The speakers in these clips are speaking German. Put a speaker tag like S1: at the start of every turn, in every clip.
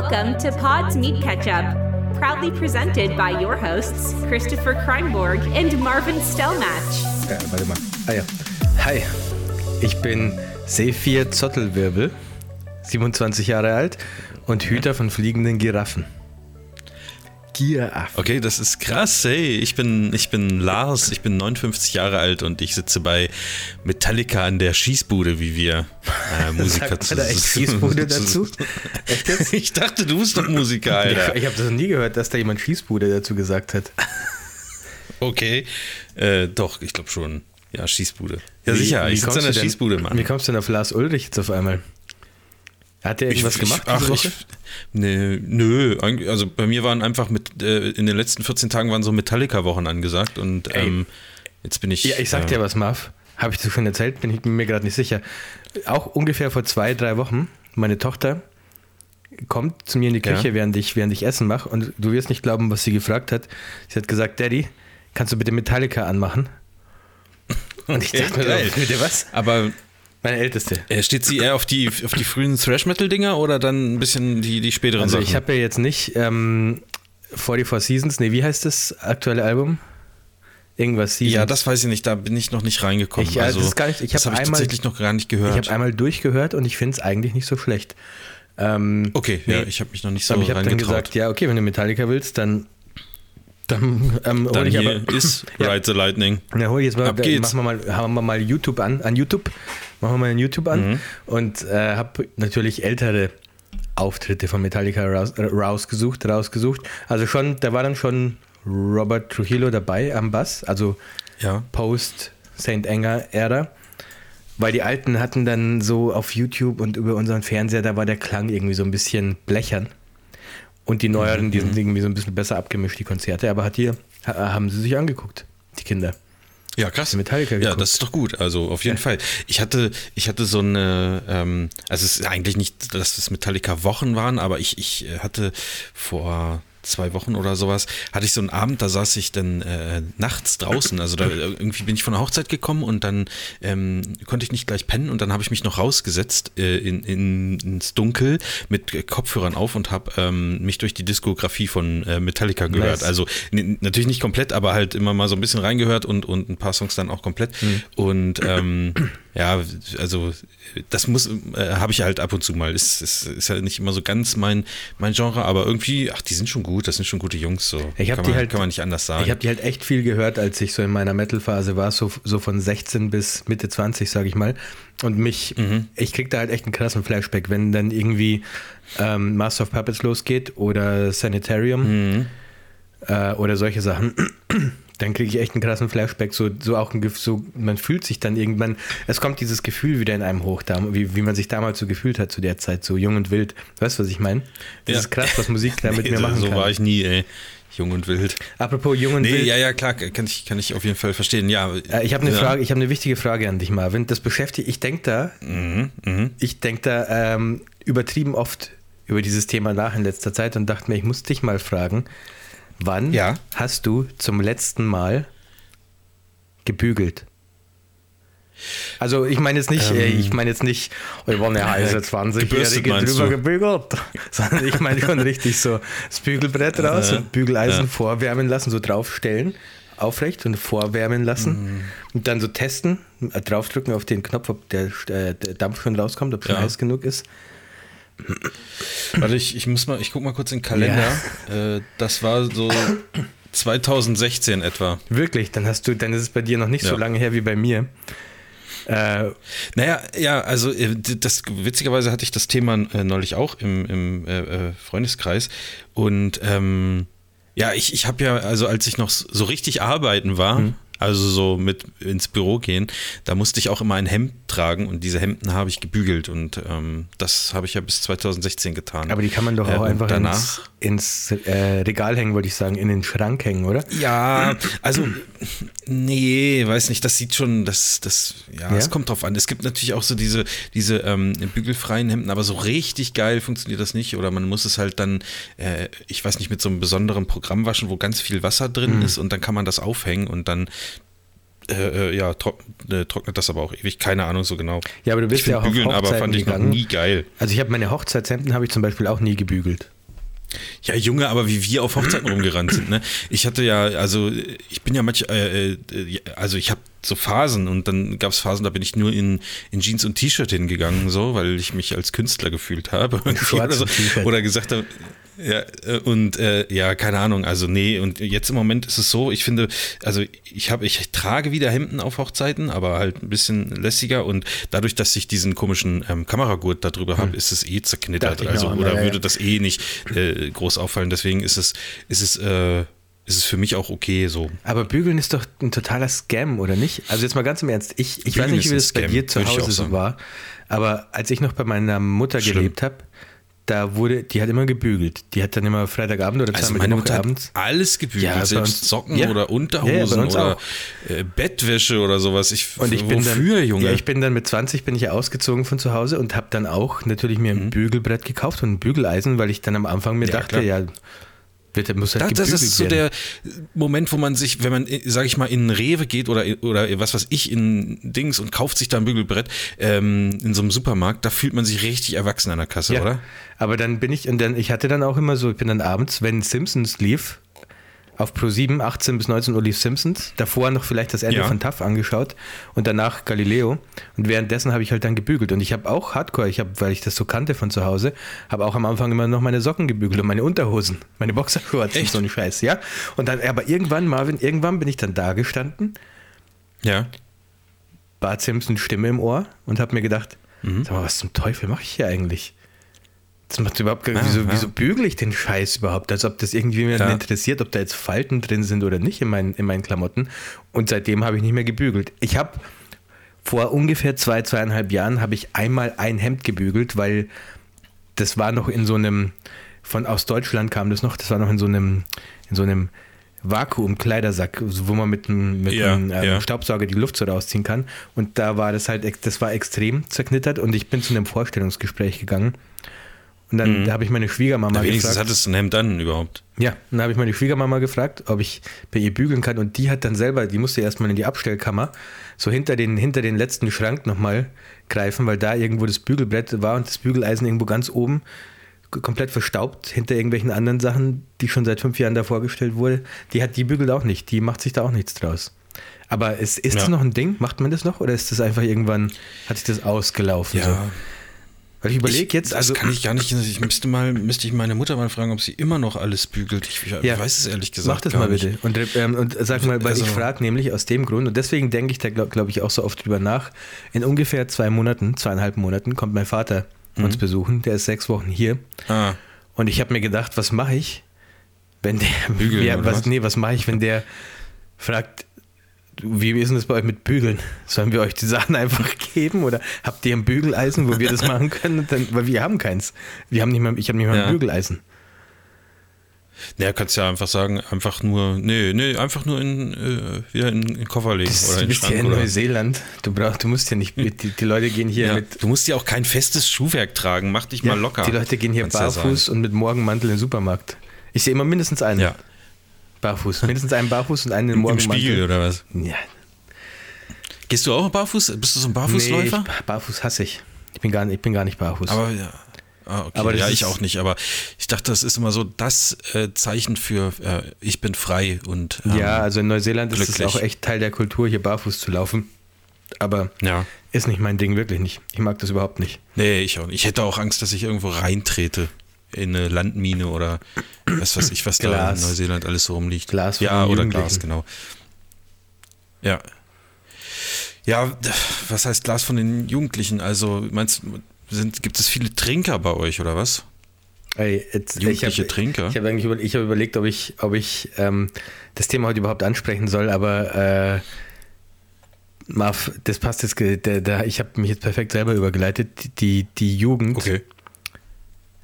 S1: Welcome to Pod's Meat Ketchup, proudly presented by your hosts, Christopher Kreinborg and Marvin Stellmatch.
S2: Äh, warte mal. Ah ja. Hi, ich bin Sephir Zottelwirbel, 27 Jahre alt und Hüter von fliegenden Giraffen.
S3: Giraffen. Okay, das ist krass. Hey, ich bin, ich bin Lars, ich bin 59 Jahre alt und ich sitze bei Metallica an der Schießbude, wie wir äh, Musiker
S2: zu da echt Schießbude dazu?
S3: Echt ich dachte, du bist doch Musiker, Alter.
S2: Ich, ich habe das noch nie gehört, dass da jemand Schießbude dazu gesagt hat.
S3: Okay, äh, doch, ich glaube schon. Ja, Schießbude. Ja, sicher, wie, wie ich sitze an der Schießbude, Mann.
S2: Wie kommst du denn auf Lars Ulrich jetzt auf einmal? Hat der irgendwas ich, gemacht? Ich, ach, ich,
S3: nee, nö, also bei mir waren einfach mit, äh, in den letzten 14 Tagen waren so Metallica-Wochen angesagt und ähm, jetzt bin ich.
S2: Ja, ich sag dir was, Marv. Habe ich das schon erzählt? Bin ich mir gerade nicht sicher. Auch ungefähr vor zwei, drei Wochen, meine Tochter kommt zu mir in die Küche, ja. während, ich, während ich Essen mache und du wirst nicht glauben, was sie gefragt hat. Sie hat gesagt, Daddy, kannst du bitte Metallica anmachen?
S3: Und ich dachte mir, bitte was? Aber
S2: meine älteste.
S3: Äh, steht sie eher auf die, auf die frühen Thrash-Metal-Dinger oder dann ein bisschen die, die späteren
S2: also
S3: Sachen?
S2: Also ich habe ja jetzt nicht ähm, 44 Seasons, nee, wie heißt das aktuelle Album? Irgendwas
S3: Seasons. Ja, das weiß ich nicht, da bin ich noch nicht reingekommen.
S2: Ich, also, das nicht, ich habe hab
S3: tatsächlich noch gar nicht gehört.
S2: Ich habe einmal durchgehört und ich finde es eigentlich nicht so schlecht.
S3: Ähm, okay, nee, ja, ich habe mich noch nicht so aber
S2: ich habe dann gesagt, ja, okay, wenn du Metallica willst, dann
S3: dann, ähm, dann ich aber, ist ja. Ride the Lightning.
S2: Na, hol jetzt mal, Ab geht's. machen wir mal, haben wir mal YouTube an, an YouTube, machen wir mal ein YouTube an mhm. und äh, habe natürlich ältere Auftritte von Metallica raus, äh, rausgesucht, rausgesucht. Also schon, da war dann schon Robert Trujillo dabei am Bass, also ja. Post St. Anger Ära. Weil die Alten hatten dann so auf YouTube und über unseren Fernseher, da war der Klang irgendwie so ein bisschen blechern. Und die neueren, mhm. die sind irgendwie so ein bisschen besser abgemischt, die Konzerte. Aber hat hier, haben sie sich angeguckt, die Kinder.
S3: Ja, krass.
S2: Metallica
S3: geguckt. Ja, das ist doch gut. Also auf jeden ja. Fall. Ich hatte, ich hatte so eine, ähm, also es ist eigentlich nicht, dass es Metallica Wochen waren, aber ich, ich hatte vor zwei Wochen oder sowas, hatte ich so einen Abend, da saß ich dann äh, nachts draußen. Also da irgendwie bin ich von der Hochzeit gekommen und dann ähm, konnte ich nicht gleich pennen und dann habe ich mich noch rausgesetzt äh, in, in, ins Dunkel mit Kopfhörern auf und habe ähm, mich durch die Diskografie von äh, Metallica gehört. Nice. Also natürlich nicht komplett, aber halt immer mal so ein bisschen reingehört und, und ein paar Songs dann auch komplett. Mhm. Und ähm, ja, also das muss, äh, habe ich halt ab und zu mal. Ist, ist, ist ja nicht immer so ganz mein, mein Genre, aber irgendwie, ach, die sind schon gut, das sind schon gute Jungs. So.
S2: Ich habe
S3: die
S2: halt,
S3: kann man nicht anders sagen.
S2: Ich habe die halt echt viel gehört, als ich so in meiner Metal-Phase war, so, so von 16 bis Mitte 20, sage ich mal. Und mich, mhm. ich krieg da halt echt einen krassen Flashback, wenn dann irgendwie ähm, Master of Puppets losgeht oder Sanitarium mhm. äh, oder solche Sachen dann kriege ich echt einen krassen Flashback, so, so auch ein so, man fühlt sich dann irgendwann, es kommt dieses Gefühl wieder in einem hoch, wie, wie man sich damals so gefühlt hat zu der Zeit, so jung und wild. Weißt du, was ich meine? Das ja. ist krass, was Musik da mit nee, mir machen
S3: so
S2: kann.
S3: So war ich nie, ey. Jung und wild.
S2: Apropos jung und nee, wild.
S3: Ja, ja, klar, kann ich, kann ich auf jeden Fall verstehen. Ja,
S2: äh, ich habe eine ja. Frage, ich habe eine wichtige Frage an dich, Marvin. Das beschäftigt, ich denke da, mhm, mh. ich denke da ähm, übertrieben oft über dieses Thema nach in letzter Zeit und dachte mir, ich muss dich mal fragen, Wann ja. hast du zum letzten Mal gebügelt? Also ich meine jetzt nicht, ähm, ich meine jetzt nicht, oh, ich war eine heiße 20-Jährige drüber gebügelt, sondern ich meine schon richtig so das Bügelbrett raus und Bügeleisen ja. vorwärmen lassen, so draufstellen, aufrecht und vorwärmen lassen mhm. und dann so testen, draufdrücken auf den Knopf, ob der, äh, der Dampf schon rauskommt, ob es ja. heiß genug ist.
S3: Warte, ich, ich muss mal, ich guck mal kurz in den Kalender. Ja. Äh, das war so 2016 etwa.
S2: Wirklich? Dann hast du, dann ist es bei dir noch nicht ja. so lange her wie bei mir.
S3: Äh, naja, ja, also äh, das witzigerweise hatte ich das Thema äh, neulich auch im, im äh, äh, Freundeskreis und ähm, ja, ich, ich habe ja, also als ich noch so richtig arbeiten war, mhm also so mit ins Büro gehen, da musste ich auch immer ein Hemd tragen und diese Hemden habe ich gebügelt und ähm, das habe ich ja bis 2016 getan.
S2: Aber die kann man doch auch äh, einfach danach ins, ins äh, Regal hängen, würde ich sagen, in den Schrank hängen, oder?
S3: Ja, also nee, weiß nicht, das sieht schon, das, das, ja, es kommt drauf an. Es gibt natürlich auch so diese, diese ähm, bügelfreien Hemden, aber so richtig geil funktioniert das nicht oder man muss es halt dann, äh, ich weiß nicht, mit so einem besonderen Programm waschen, wo ganz viel Wasser drin mhm. ist und dann kann man das aufhängen und dann äh, ja, trock, äh, trocknet das aber auch ewig. Keine Ahnung so genau.
S2: Ja, aber du bist ja auch
S3: bügeln,
S2: auf
S3: aber
S2: Hochzeiten
S3: fand ich
S2: gegangen.
S3: noch nie geil.
S2: Also ich habe meine Hochzeitshemden habe ich zum Beispiel auch nie gebügelt.
S3: Ja, Junge, aber wie wir auf Hochzeiten rumgerannt sind, ne? Ich hatte ja, also ich bin ja manch, äh, äh, also ich habe so Phasen und dann gab es Phasen, da bin ich nur in, in Jeans und T-Shirt hingegangen, so, weil ich mich als Künstler gefühlt habe. Oder, so. Oder gesagt habe, ja, äh, und äh, ja, keine Ahnung, also nee, und jetzt im Moment ist es so, ich finde, also ich habe, ich trage wieder Hemden auf Hochzeiten, aber halt ein bisschen lässiger und dadurch, dass ich diesen komischen ähm, Kameragurt da drüber habe, ist es eh zerknittert,
S2: ich
S3: also oder
S2: ja, ja.
S3: würde das eh nicht äh, groß auffallen, deswegen ist es, ist es, äh, ist es für mich auch okay so.
S2: Aber bügeln ist doch ein totaler Scam, oder nicht? Also jetzt mal ganz im Ernst, ich, ich weiß nicht, wie das bei
S3: Scam,
S2: dir zu Hause so war, aber als ich noch bei meiner Mutter
S3: Schlimm.
S2: gelebt habe, da wurde, die hat immer gebügelt. Die hat dann immer Freitagabend oder
S3: Also meine Mutter
S2: abends.
S3: alles gebügelt,
S2: Ja,
S3: selbst
S2: uns-
S3: Socken
S2: ja.
S3: oder
S2: Ja, ja,
S3: Unterhosen
S2: uns
S3: oder äh, Bettwäsche oder sowas. Ich,
S2: Und ich bin
S3: wofür,
S2: dann,
S3: Junge?
S2: Ja, ich bin dann mit 20 bin ich ja ausgezogen von zu Hause und habe dann auch natürlich mir
S3: Mhm.
S2: ein Bügelbrett gekauft und ein Bügeleisen, weil ich dann am Anfang mir
S3: Ja,
S2: dachte,
S3: klar.
S2: ja, wird, muss halt
S3: Das, das ist so der Moment, wo man sich, wenn man, sage ich mal, in Rewe geht oder, oder was weiß ich, in Dings und kauft sich da ein Bügelbrett ähm, in so einem Supermarkt, da fühlt man sich richtig erwachsen an der Kasse,
S2: Ja,
S3: oder?
S2: aber dann bin ich, und dann, ich hatte dann auch immer so, ich bin dann abends, wenn Simpsons lief, auf Pro 7, 18 bis 19 Uhr lief Simpsons, davor noch vielleicht das Ende
S3: Ja.
S2: von TAF angeschaut und danach Galileo und währenddessen habe ich halt dann gebügelt und ich habe auch Hardcore, ich habe, weil ich das so kannte von zu Hause, habe auch am Anfang immer noch meine Socken gebügelt und meine Unterhosen, meine Boxershorts und so ein Scheiß, ja. Und dann, aber irgendwann, Marvin, irgendwann bin ich dann da gestanden,
S3: Ja.
S2: Bart Simpsons Stimme im Ohr und habe mir gedacht,
S3: Mhm.
S2: sag mal, was zum Teufel mache ich hier eigentlich? Das macht überhaupt gar
S3: Ja,
S2: wieso,
S3: ja.
S2: wieso bügele ich den Scheiß überhaupt? Als ob das irgendwie jemanden
S3: Ja.
S2: interessiert, ob da jetzt Falten drin sind oder nicht in meinen, in meinen Klamotten. Und seitdem habe ich nicht mehr gebügelt. Ich habe vor ungefähr zwei, zweieinhalb Jahren habe ich einmal ein Hemd gebügelt, weil das war noch in so einem, von aus Deutschland kam das noch, das war noch in so einem, in so einem Vakuum-Kleidersack, wo man mit einem, mit
S3: Ja,
S2: einem ähm,
S3: ja.
S2: Staubsauger die Luft so rausziehen kann. Und da war das halt, das war extrem zerknittert und ich bin zu einem Vorstellungsgespräch gegangen. Und dann da habe ich meine Schwiegermama
S3: Na, wenigstens
S2: gefragt.
S3: hattest du ein Hemd dann überhaupt.
S2: Ja, dann habe ich meine Schwiegermama gefragt, ob ich bei ihr bügeln kann. Und die hat dann selber, die musste erstmal in die Abstellkammer, so hinter den, hinter den letzten Schrank nochmal greifen, weil da irgendwo das Bügelbrett war und das Bügeleisen irgendwo ganz oben komplett verstaubt hinter irgendwelchen anderen Sachen, die schon seit fünf Jahren da vorgestellt wurde. Die hat, die bügelt auch nicht, die macht sich da auch nichts draus. Aber ist, ist
S3: Ja.
S2: das noch ein Ding? Macht man das noch? Oder ist das einfach irgendwann, hat sich das ausgelaufen? So? Weil ich überlege jetzt,
S3: das
S2: also.
S3: kann ich gar nicht. Ich müsste mal, müsste ich meine Mutter mal fragen, ob sie immer noch alles bügelt. Ich, ich
S2: Ja.
S3: weiß es ehrlich gesagt.
S2: Mach das mal
S3: nicht.
S2: bitte. Und, ähm, und sag mal, weil
S3: Also-
S2: ich frage nämlich aus dem Grund, und deswegen denke ich da, glaube glaub ich, auch so oft drüber nach. In ungefähr zwei Monaten, zweieinhalb Monaten, kommt mein Vater uns besuchen. Der ist sechs Wochen hier.
S3: Ah,
S2: Und ich habe mir gedacht, was mache ich, wenn der.
S3: Bügeln,
S2: ja, was,
S3: was?
S2: Nee, was mache ich, wenn der fragt, wie ist denn das bei euch mit Bügeln? Sollen wir euch die Sachen einfach geben oder habt ihr ein Bügeleisen, wo wir das machen können? Dann, weil wir haben keins. Wir haben nicht mal, ich habe nicht mal
S3: Ja.
S2: ein Bügeleisen.
S3: naja, kannst ja einfach sagen, einfach nur, nee, nee, einfach nur in, äh, wieder in, in den Koffer legen
S2: Das,
S3: oder
S2: du
S3: in den
S2: bist ja
S3: Schrank.
S2: in
S3: oder,
S2: Neuseeland. Du brauchst, du musst ja nicht, die, die Leute gehen hier
S3: ja,
S2: mit
S3: du musst ja auch kein festes Schuhwerk tragen, mach dich
S2: Ja,
S3: mal locker.
S2: Die Leute gehen hier barfuß und mit Morgenmantel in den Supermarkt. Ich sehe immer mindestens einen
S3: Ja.
S2: Barfuß. Mindestens einen barfuß und einen
S3: Im
S2: Morgenmantel.
S3: Spiegel oder was?
S2: Ja.
S3: Gehst du auch barfuß? Bist du so ein
S2: Nee,
S3: Barfußläufer?
S2: ich, barfuß hasse ich. Ich bin gar nicht, ich bin gar nicht barfuß.
S3: aber ja. Ah, okay.
S2: Aber
S3: ja, ich auch nicht, aber ich dachte, das ist immer so das äh, Zeichen für äh, ich bin frei und ähm,
S2: ja, also in Neuseeland ist es
S3: glücklich.
S2: auch echt Teil der Kultur, hier barfuß zu laufen. Aber
S3: ja.
S2: ist nicht mein Ding, wirklich nicht. Ich mag das überhaupt nicht.
S3: Nee, ich auch nicht. Ich hätte auch Angst, dass ich irgendwo reintrete in eine Landmine oder was weiß ich, was da
S2: Glas.
S3: in Neuseeland alles so rumliegt.
S2: Glas von
S3: ja, oder. Glas, genau. Ja. Ja, was heißt Glas von den Jugendlichen? Also, meinst du, sind, gibt es viele Trinker bei euch oder was?
S2: Ey, jetzt, ich
S3: Jugendliche
S2: hab,
S3: Trinker?
S2: Ich habe eigentlich über, ich hab überlegt, ob ich, ob ich ähm, das Thema heute überhaupt ansprechen soll, aber äh, Marv, das passt jetzt. Der, der, ich habe mich jetzt perfekt selber übergeleitet. Die, die Jugend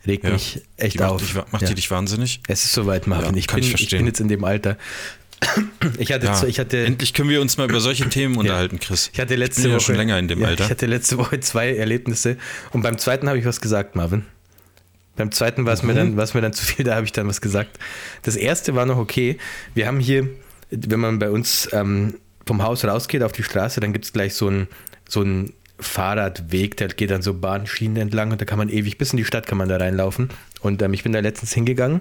S2: regt
S3: Ja.
S2: mich echt
S3: macht
S2: auf.
S3: Dich, macht
S2: ja.
S3: die dich wahnsinnig?
S2: Es ist soweit, Marvin.
S3: Ja,
S2: ich,
S3: kann
S2: bin,
S3: ich
S2: ich, bin jetzt in dem Alter. Ich hatte,
S3: Ja.
S2: zu- ich hatte,
S3: Endlich können wir uns mal über solche Themen unterhalten, Chris.
S2: ich hatte letzte
S3: bin ja
S2: Woche
S3: schon länger in dem
S2: ja,
S3: Alter.
S2: Ich hatte letzte Woche zwei Erlebnisse und beim zweiten habe ich was gesagt, Marvin. Beim zweiten war es mir
S3: Mhm.
S2: dann, war es mir dann zu viel, da habe ich dann was gesagt. Das erste war noch okay. Wir haben hier, wenn man bei uns ähm, vom Haus rausgeht auf die Straße, dann gibt es gleich so einen so einen Fahrradweg, der geht dann so Bahnschienen entlang und da kann man ewig bis in die Stadt kann man da reinlaufen. Und ähm, ich bin da letztens hingegangen,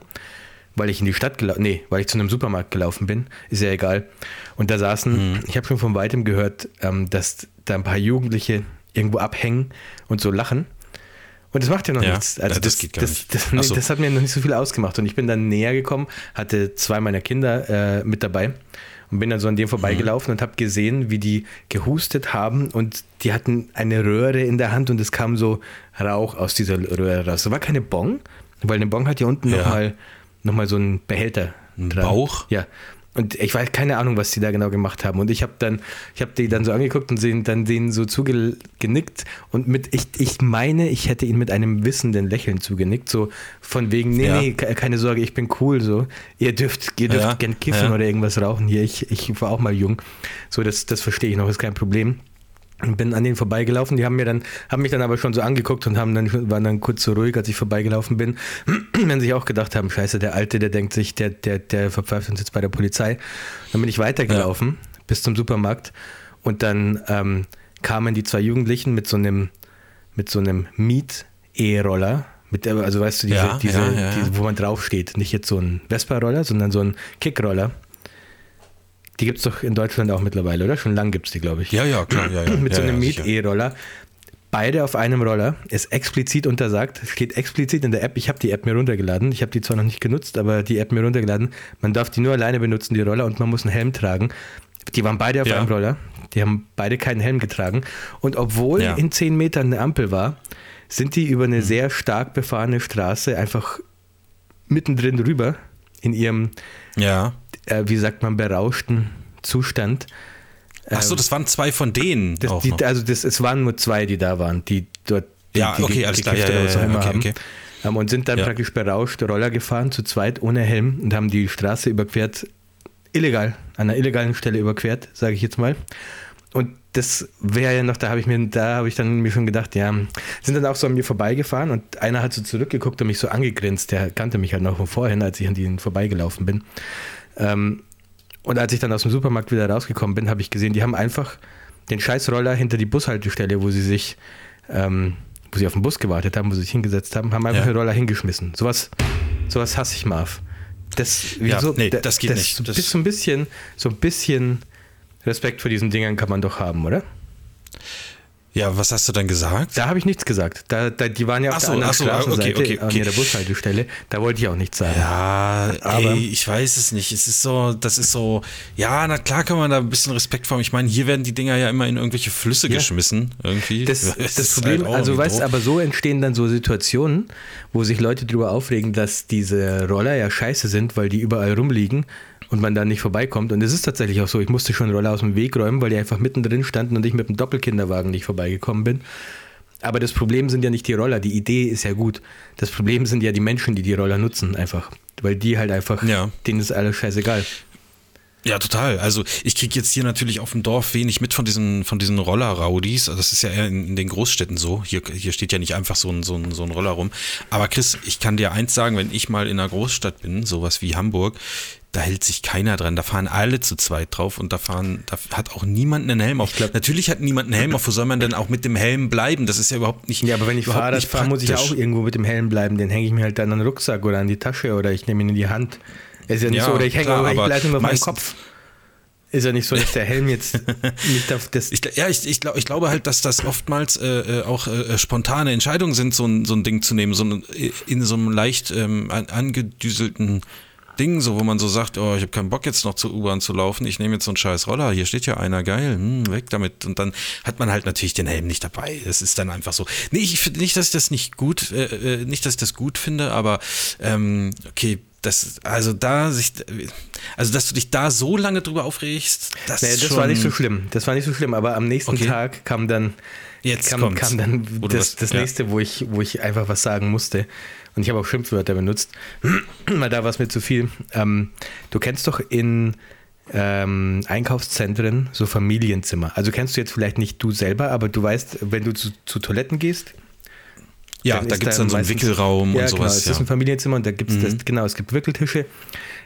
S2: weil ich in die Stadt gelaufen, nee, weil ich zu einem Supermarkt gelaufen bin, ist ja egal. Und da saßen, mhm. ich habe schon von weitem gehört, ähm, dass da ein paar Jugendliche irgendwo abhängen und so lachen. Und das macht ja noch ja, nichts. Also das, das, geht gar das, nicht. Das, nee, so. das, hat mir noch nicht so viel ausgemacht. Und ich bin dann näher gekommen, hatte zwei meiner Kinder äh, mit dabei und bin dann so an dem vorbeigelaufen mhm. und habe gesehen, wie die gehustet haben und die hatten eine Röhre in der Hand und es kam so Rauch aus dieser Röhre raus. Das war keine Bong, weil eine Bong hat ja unten ja. nochmal noch mal so einen Behälter.
S3: Ein. Bauch?
S2: Ja. Und ich weiß keine Ahnung, was die da genau gemacht haben. Und ich habe dann, ich habe die dann so angeguckt und sehen, dann denen so zugenickt. Und mit, ich, ich meine, ich hätte ihnen mit einem wissenden Lächeln zugenickt. So von wegen, nee, ja. nee, keine Sorge, ich bin cool. So, ihr dürft, ihr dürft ja. gern kiffen ja. oder irgendwas rauchen hier. Ich, ich war auch mal jung. So, das, das verstehe ich noch, ist kein Problem bin an denen vorbeigelaufen. Die haben mir dann, haben mich dann aber schon so angeguckt und haben dann, waren dann kurz so ruhig, als ich vorbeigelaufen bin. Wenn sich auch gedacht haben, scheiße, der Alte, der denkt sich, der, der, der verpfeift uns jetzt bei der Polizei. Dann bin ich weitergelaufen ja. bis zum Supermarkt und dann ähm, kamen die zwei Jugendlichen mit so einem, mit so einem Miet-E-Roller. Mit, also weißt du, diese, ja, diese, ja, diese, wo man draufsteht. Nicht jetzt so ein Vespa-Roller, sondern so ein Kick-Roller. Die gibt es doch in Deutschland auch mittlerweile, oder? Schon lange gibt es die, glaube ich.
S3: Ja, ja, klar. Ja, ja.
S2: Mit
S3: ja,
S2: so einem Miet-E-Roller. Beide auf einem Roller, ist explizit untersagt, steht explizit in der App. Ich habe die App mir runtergeladen. Ich habe die zwar noch nicht genutzt, aber die App mir runtergeladen. Man darf die nur alleine benutzen, die Roller, und man muss einen Helm tragen. Die waren beide auf einem Roller. Die haben beide keinen Helm getragen. Und obwohl in 10 Metern eine Ampel war, sind die über eine mhm. sehr stark befahrene Straße einfach mittendrin rüber in ihrem
S3: ja
S2: äh, wie sagt man, berauschten Zustand.
S3: Ach so, ähm, das waren zwei von denen.
S2: Das, die, also das, es waren nur zwei, die da waren, die dort
S3: die, ja, okay, die, alles klar, ja, ja, ja, okay, okay.
S2: haben. Und sind dann ja. praktisch berauscht Roller gefahren, zu zweit, ohne Helm und haben die Straße überquert, illegal, an einer illegalen Stelle überquert, sage ich jetzt mal. Und das wäre ja noch, da habe ich mir, da habe ich dann mir schon gedacht, ja, sind dann auch so an mir vorbeigefahren und einer hat so zurückgeguckt und mich so angegrinst, der kannte mich halt noch von vorhin, als ich an denen vorbeigelaufen bin. Ähm, und als ich dann aus dem Supermarkt wieder rausgekommen bin, habe ich gesehen, die haben einfach den Scheißroller hinter die Bushaltestelle, wo sie sich, ähm, wo sie auf den Bus gewartet haben, wo sie sich hingesetzt haben, haben einfach ja. den Roller hingeschmissen. Sowas, sowas hasse ich, Marv. Das,
S3: ja, so, nee, das geht
S2: das,
S3: nicht.
S2: Das so ein bisschen, so ein bisschen Respekt vor diesen Dingern kann man doch haben, oder?
S3: Ja, was hast du dann gesagt?
S2: Da habe ich nichts gesagt. Da, da, die waren ja auf
S3: ach
S2: so, der anderen Straßenseite
S3: okay, okay, okay.
S2: an der Bushaltestelle. Da wollte ich auch nichts sagen.
S3: Ja, aber ey, ich weiß es nicht. Es ist so, das ist so, ja, na klar kann man da ein bisschen Respekt vor. Ich meine, hier werden die Dinger ja immer in irgendwelche Flüsse ja. geschmissen. Irgendwie.
S2: Das, das, das Problem, halt also weißt du, aber so entstehen dann so Situationen, wo sich Leute darüber aufregen, dass diese Roller ja scheiße sind, weil die überall rumliegen und man da nicht vorbeikommt. Und es ist tatsächlich auch so, ich musste schon Roller aus dem Weg räumen, weil die einfach mittendrin standen und ich mit dem Doppelkinderwagen nicht vorbeigekommen bin. Aber das Problem sind ja nicht die Roller, die Idee ist ja gut. Das Problem sind ja die Menschen, die die Roller nutzen, einfach. Weil die halt einfach, ja. denen ist alles scheißegal.
S3: Ja, total. Also ich kriege jetzt hier natürlich auf dem Dorf wenig mit von diesen, von diesen Roller-Raudis. Das ist ja eher in, in, den Großstädten so. Hier, hier steht ja nicht einfach so ein, so, ein, so ein Roller rum. Aber Chris, ich kann dir eins sagen, wenn ich mal in einer Großstadt bin, sowas wie Hamburg, da hält sich keiner dran. Da fahren alle zu zweit drauf und da fahren, da hat auch niemand einen Helm auf. Glaub, Natürlich hat niemand einen Helm auf. Wo soll man denn auch mit dem Helm bleiben? Das ist ja überhaupt nicht.
S2: Ja, aber wenn ich Fahrrad fahre, muss ich auch irgendwo mit dem Helm bleiben. Den hänge ich mir halt dann an den Rucksack oder an die Tasche oder ich nehme ihn in die Hand. Ist ja nicht ja, so, oder ich hänge, aber ich bleibe nur auf meinem Kopf. Ist ja nicht so, dass der Helm jetzt nicht auf das.
S3: Ich, ja, ich, ich, glaub, ich glaube halt, dass das oftmals äh, äh auch äh, spontane Entscheidungen sind, so ein, so ein Ding zu nehmen, so ein, in so einem leicht ähm, angedüselten Ding, so wo man so sagt, oh, ich habe keinen Bock jetzt noch zur U-Bahn zu laufen, ich nehme jetzt so einen scheiß Roller, hier steht ja einer, geil, hm, weg damit. Und dann hat man halt natürlich den Helm nicht dabei. Das ist dann einfach so. Nee, ich finde nicht, dass ich das nicht gut, äh, äh, nicht, dass ich das gut finde, aber ähm, okay, das, also da sich, also dass du dich da so lange drüber aufregst,
S2: das, nee, das war nicht so schlimm. Das war nicht so schlimm, aber am nächsten okay. Tag kam dann,
S3: Jetzt
S2: kam, kam dann das, das nächste, ja. wo ich, wo ich einfach was sagen musste. Und ich habe auch Schimpfwörter benutzt, weil da war es mir zu viel. Ähm, du kennst doch in ähm, Einkaufszentren so Familienzimmer. Also kennst du jetzt vielleicht nicht du selber, aber du weißt, wenn du zu, zu Toiletten gehst,
S3: Ja, da gibt es dann so einen Wickelraum
S2: ja,
S3: und
S2: genau,
S3: sowas.
S2: es
S3: ja.
S2: ist ein Familienzimmer und da gibt es, genau, es gibt Wickeltische,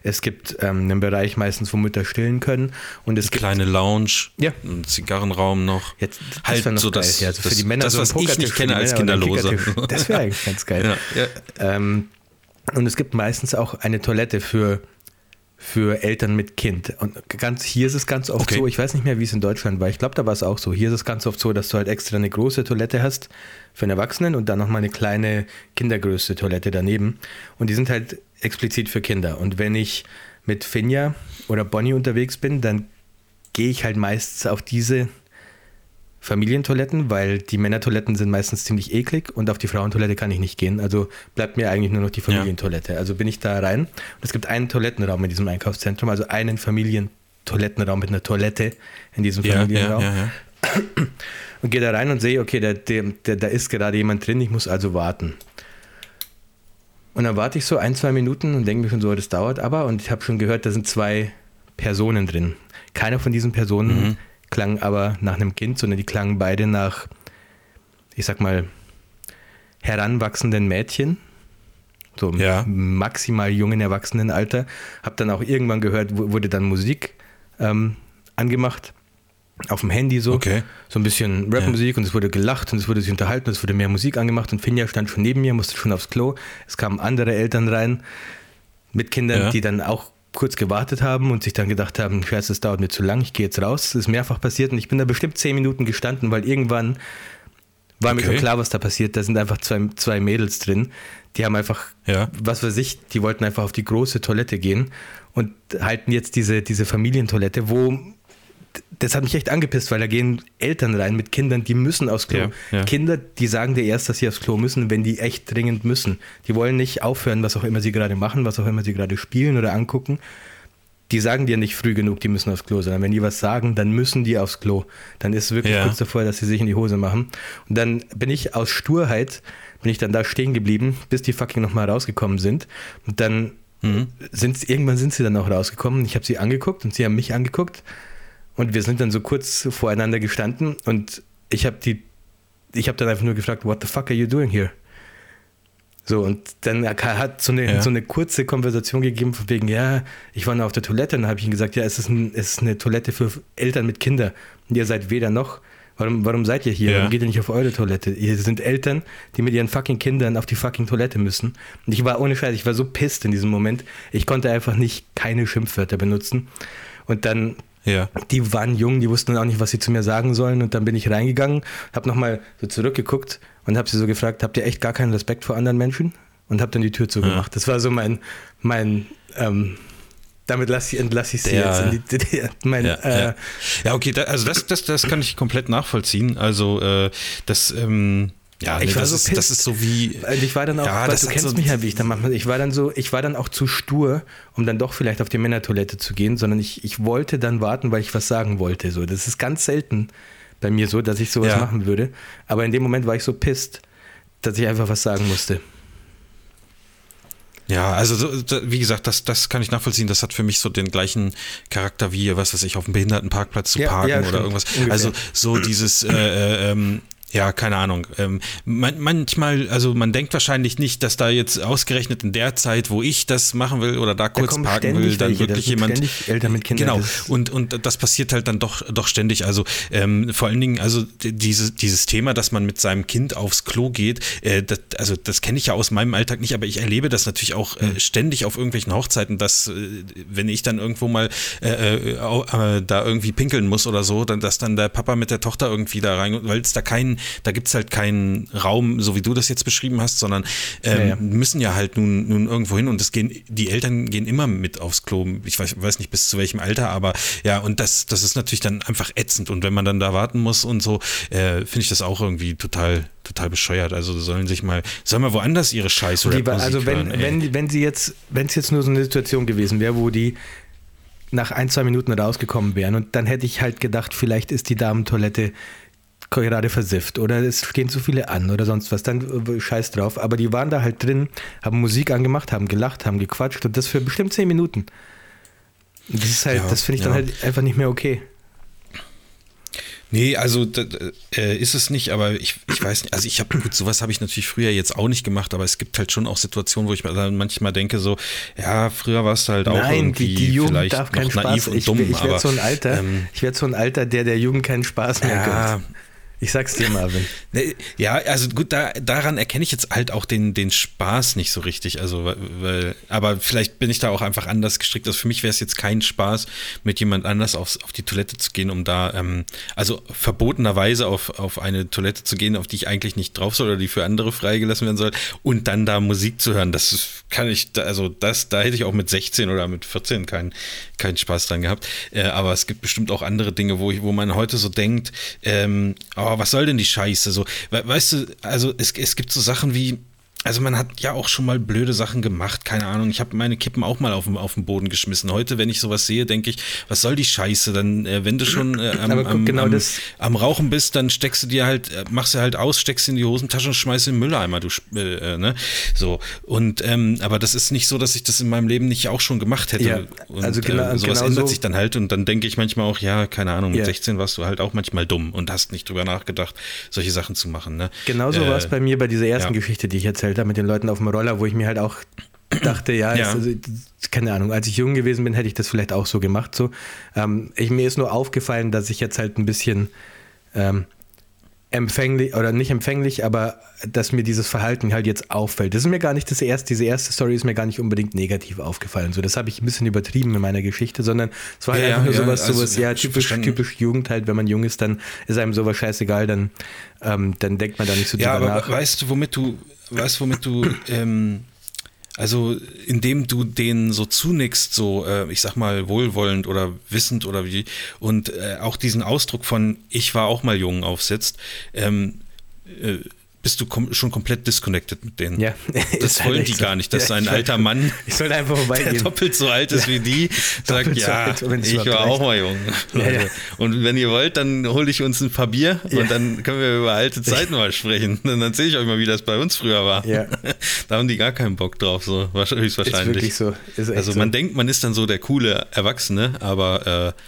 S2: es gibt ähm, einen Bereich meistens, wo Mütter stillen können und es
S3: Eine
S2: gibt
S3: kleine Lounge,
S2: Ja.
S3: ein Zigarrenraum noch.
S2: Jetzt, das
S3: halt
S2: noch
S3: so
S2: geil.
S3: das,
S2: ja, also für
S3: das,
S2: die Männer
S3: das
S2: so
S3: was ich
S2: Pokertisch
S3: nicht kenne als.
S2: Kickertisch. Das wäre eigentlich ganz geil.
S3: Ja, ja.
S2: Ähm, und es gibt meistens auch eine Toilette für, für Eltern mit Kind. Und ganz, hier ist es ganz oft
S3: Okay.
S2: so, ich weiß nicht mehr, wie es in Deutschland war, ich glaube, da war es auch so. Hier ist es ganz oft so, dass du halt extra eine große Toilette hast für einen Erwachsenen und dann nochmal eine kleine Kindergröße Toilette daneben. Und die sind halt explizit für Kinder. Und wenn ich mit Finja oder Bonnie unterwegs bin, dann gehe ich halt meistens auf diese Familientoiletten, weil die Männertoiletten sind meistens ziemlich eklig und auf die Frauentoilette kann ich nicht gehen. Also bleibt mir eigentlich nur noch die Familientoilette. Also bin ich da rein und es gibt einen Toilettenraum in diesem Einkaufszentrum, also einen Familientoilettenraum mit einer Toilette in diesem
S3: Ja, ja,
S2: Familienraum.
S3: ja, ja.
S2: Und gehe da rein und sehe, okay, da, der, da ist gerade jemand drin, ich muss also warten. Und dann warte ich so ein, zwei Minuten und denke mir schon so, das dauert aber. Und ich habe schon gehört, da sind zwei Personen drin. Keiner von diesen Personen klang aber nach einem Kind, sondern die klangen beide nach, ich sag mal, heranwachsenden Mädchen. So
S3: Ja.
S2: maximal jungen Erwachsenenalter. Hab dann auch irgendwann gehört, wu- wurde dann Musik ähm, angemacht. Auf dem Handy so.
S3: Okay.
S2: So ein bisschen Rapmusik und es wurde gelacht und es wurde sich unterhalten und es wurde mehr Musik angemacht und Finja stand schon neben mir, musste schon aufs Klo. Es kamen andere Eltern rein mit Kindern,
S3: Ja.
S2: die dann auch kurz gewartet haben und sich dann gedacht haben, scheiße, es dauert mir zu lang, ich gehe jetzt raus. Das ist mehrfach passiert und ich bin da bestimmt zehn Minuten gestanden, weil irgendwann war mir
S3: Okay.
S2: schon klar, was da passiert. Da sind einfach zwei, zwei Mädels drin, die haben einfach,
S3: Ja.
S2: was weiß ich, die wollten einfach auf die große Toilette gehen und halten jetzt diese, diese Familientoilette, wo das hat mich echt angepisst, weil da gehen Eltern rein mit Kindern, die müssen aufs Klo.
S3: Ja, ja.
S2: Kinder, die sagen dir erst, dass sie aufs Klo müssen, wenn die echt dringend müssen. Die wollen nicht aufhören, was auch immer sie gerade machen, was auch immer sie gerade spielen oder angucken. Die sagen dir nicht früh genug, die müssen aufs Klo, sondern wenn die was sagen, dann müssen die aufs Klo. Dann ist es wirklich
S3: Ja.
S2: kurz davor, dass sie sich in die Hose machen. Und dann bin ich aus Sturheit, bin ich dann da stehen geblieben, bis die fucking nochmal rausgekommen sind. Und dann
S3: Mhm.
S2: sind irgendwann sind sie dann auch rausgekommen. Ich habe sie angeguckt und sie haben mich angeguckt. Und wir sind dann so kurz voreinander gestanden und ich habe die, ich habe dann einfach nur gefragt, what the fuck are you doing here? So, und dann hat so eine,
S3: Ja.
S2: so eine kurze Konversation gegeben, von wegen, ja, ich war nur auf der Toilette und dann habe ich ihm gesagt, ja, es ist, ein, es ist eine Toilette für Eltern mit Kindern. Und ihr seid weder noch. Warum, warum seid ihr hier?
S3: Ja.
S2: Warum geht ihr nicht auf eure Toilette? Ihr sind Eltern, die mit ihren fucking Kindern auf die fucking Toilette müssen. Und ich war ohne Scheiß, ich war so pisst in diesem Moment. Ich konnte einfach nicht keine Schimpfwörter benutzen. Und dann
S3: Ja.
S2: die waren jung, die wussten auch nicht, was sie zu mir sagen sollen. Und dann bin ich reingegangen, habe nochmal so zurückgeguckt und habe sie so gefragt, habt ihr echt gar keinen Respekt vor anderen Menschen? Und habe dann die Tür zugemacht. Das war so mein, mein ähm, damit lass ich, entlasse ich sie
S3: Der-
S2: jetzt. In die, die, mein,
S3: Ja,
S2: äh,
S3: ja. ja okay, da, also das, das, das kann ich komplett nachvollziehen. Also äh, das, ähm, ja,
S2: Ich
S3: nee,
S2: war
S3: das,
S2: so
S3: ist, das ist so wie.
S2: Ich war dann auch,
S3: Ja, das
S2: du kennst
S3: so-
S2: mich ja, wie ich dann mache. Ich war dann so, ich war dann auch zu stur, um dann doch vielleicht auf die Männertoilette zu gehen, sondern ich, ich wollte dann warten, weil ich was sagen wollte. So, das ist ganz selten bei mir so, dass ich sowas
S3: Ja.
S2: machen würde. Aber in dem Moment war ich so pisst, dass ich einfach was sagen musste.
S3: Ja, also wie gesagt, das, das kann ich nachvollziehen. Das hat für mich so den gleichen Charakter wie, was weiß ich, auf dem Behindertenparkplatz zu
S2: Ja,
S3: parken
S2: ja,
S3: oder irgendwas.
S2: Ungefähr.
S3: Also so dieses, äh, äh, ähm, ja, keine Ahnung. Ähm, man, manchmal, also man denkt wahrscheinlich nicht, dass da jetzt ausgerechnet in der Zeit, wo ich das machen will oder da kurz
S2: kommen
S3: parken will, dann
S2: welche, da
S3: wirklich jemand.
S2: Eltern mit Kindern,
S3: Genau. Und, und das passiert halt dann doch, doch ständig. Also ähm, vor allen Dingen, also diese, dieses Thema, dass man mit seinem Kind aufs Klo geht, äh, das, also das kenne ich ja aus meinem Alltag nicht, aber ich erlebe das natürlich auch äh, ständig auf irgendwelchen Hochzeiten, dass äh, wenn ich dann irgendwo mal äh, äh, äh, da irgendwie pinkeln muss oder so, dann dass dann der Papa mit der Tochter irgendwie da rein, weil es da keinen, da gibt es halt keinen Raum, so wie du das jetzt beschrieben hast, sondern ähm,
S2: Ja, ja.
S3: müssen ja halt nun, nun irgendwo hin und es gehen, die Eltern gehen immer mit aufs Klo. Ich weiß, weiß nicht bis zu welchem Alter, aber ja, und das, das ist natürlich dann einfach ätzend. Und wenn man dann da warten muss und so, äh, finde ich das auch irgendwie total, total bescheuert. Also sollen sich mal, sollen mal woanders ihre scheiß
S2: Die war-
S3: Rap
S2: also wenn,
S3: hören,
S2: wenn, wenn sie jetzt, wenn es jetzt nur so eine Situation gewesen wäre, wo die nach ein, zwei Minuten rausgekommen wären und dann hätte ich halt gedacht, vielleicht ist die Damentoilette gerade versifft oder es stehen zu viele an oder sonst was, dann äh, scheiß drauf. Aber die waren da halt drin, haben Musik angemacht, haben gelacht, haben gequatscht und das für bestimmt zehn Minuten. Das ist halt,
S3: Ja,
S2: das finde ich dann
S3: ja.
S2: halt einfach nicht mehr okay.
S3: Nee, also äh, ist es nicht, aber ich, ich weiß nicht, also ich habe, gut, sowas habe ich natürlich früher jetzt auch nicht gemacht, aber es gibt halt schon auch Situationen, wo ich manchmal denke so, ja, früher warst du halt auch
S2: Nein,
S3: irgendwie
S2: die, die Jugend
S3: vielleicht
S2: darf keinen
S3: noch naiv
S2: Spaß.
S3: und
S2: Ich,
S3: dumm,
S2: ich werde
S3: aber
S2: so ein Alter,
S3: ähm,
S2: ich werde so ein Alter, der der Jugend keinen Spaß mehr
S3: ja,
S2: gönnt. Ich sag's dir, Marvin.
S3: Ja, also gut, da, daran erkenne ich jetzt halt auch den, den Spaß nicht so richtig. Also, weil, aber vielleicht bin ich da auch einfach anders gestrickt. Also für mich wäre es jetzt kein Spaß, mit jemand anders aufs, auf die Toilette zu gehen, um da, ähm, also verbotenerweise auf, auf eine Toilette zu gehen, auf die ich eigentlich nicht drauf soll oder die für andere freigelassen werden soll und dann da Musik zu hören. Das kann ich, also das, da hätte ich auch mit 16 oder mit 14 keinen keinen Spaß dran gehabt. Äh, aber es gibt bestimmt auch andere Dinge, wo, ich, wo man heute so denkt, ähm, oh, was soll denn die Scheiße? So, we weißt du, also es, es gibt so Sachen wie, also man hat ja auch schon mal blöde Sachen gemacht, keine Ahnung. Ich habe meine Kippen auch mal auf den, auf den Boden geschmissen. Heute, wenn ich sowas sehe, denke ich, was soll die Scheiße? Dann, äh, wenn du schon äh, am, am,
S2: genau
S3: am, am Rauchen bist, dann steckst du dir halt, äh, machst du halt aus, steckst in die Hosentasche und schmeißt in den Mülleimer, du, äh, äh, ne? So. Und, ähm, aber das ist nicht so, dass ich das in meinem Leben nicht auch schon gemacht hätte.
S2: Ja,
S3: und,
S2: also genau-
S3: äh, sowas
S2: genau
S3: ändert
S2: so-
S3: sich dann halt und dann denke ich manchmal auch, ja, keine Ahnung, mit
S2: Ja.
S3: 16 warst du halt auch manchmal dumm und hast nicht drüber nachgedacht, solche Sachen zu machen, ne?
S2: Genauso
S3: Äh,
S2: war es bei mir bei dieser ersten
S3: ja.
S2: Geschichte, die ich erzählt habe mit den Leuten auf dem Roller, wo ich mir halt auch dachte, ja,
S3: Ja.
S2: es- also, keine Ahnung, als ich jung gewesen bin, hätte ich das vielleicht auch so gemacht. So. Ähm, ich, mir ist nur aufgefallen, dass ich jetzt halt ein bisschen ähm, empfänglich, oder nicht empfänglich, aber dass mir dieses Verhalten halt jetzt auffällt. Das ist mir gar nicht das erste, diese erste Story ist mir gar nicht unbedingt negativ aufgefallen. So, das habe ich ein bisschen übertrieben in meiner Geschichte, sondern es war halt
S3: Ja,
S2: einfach nur
S3: ja,
S2: sowas,
S3: also,
S2: sowas, ja, typisch, typisch Jugend halt, wenn man jung ist, dann ist einem sowas scheißegal, dann, ähm, dann denkt man da nicht so
S3: Ja,
S2: drüber
S3: aber
S2: nach.
S3: weißt du, womit du, weißt womit du, ähm, also indem du denen so zunickst, so, äh, ich sag mal, wohlwollend oder wissend oder wie, und äh, auch diesen Ausdruck von ich war auch mal jung aufsetzt, ähm, äh, bist du kom schon komplett disconnected mit denen.
S2: Ja,
S3: Das
S2: halt
S3: wollen
S2: echt
S3: die
S2: so.
S3: gar nicht, dass
S2: Ja,
S3: ein alter Mann
S2: Ich sollte einfach
S3: der doppelt so alt ist wie die, sagt,
S2: Doppelt so
S3: ja,
S2: alt,
S3: ich war auch mal jung.
S2: Ja, ja.
S3: Und wenn ihr wollt, dann hole ich uns ein paar Bier
S2: Ja.
S3: und dann können wir über alte Zeiten mal sprechen. Dann erzähle ich euch mal, wie das bei uns früher war.
S2: Ja.
S3: Da haben die gar keinen Bock drauf, so wahrscheinlich.
S2: Ist wirklich so. Ist
S3: also
S2: so.
S3: man denkt, man ist dann so der coole Erwachsene, aber äh,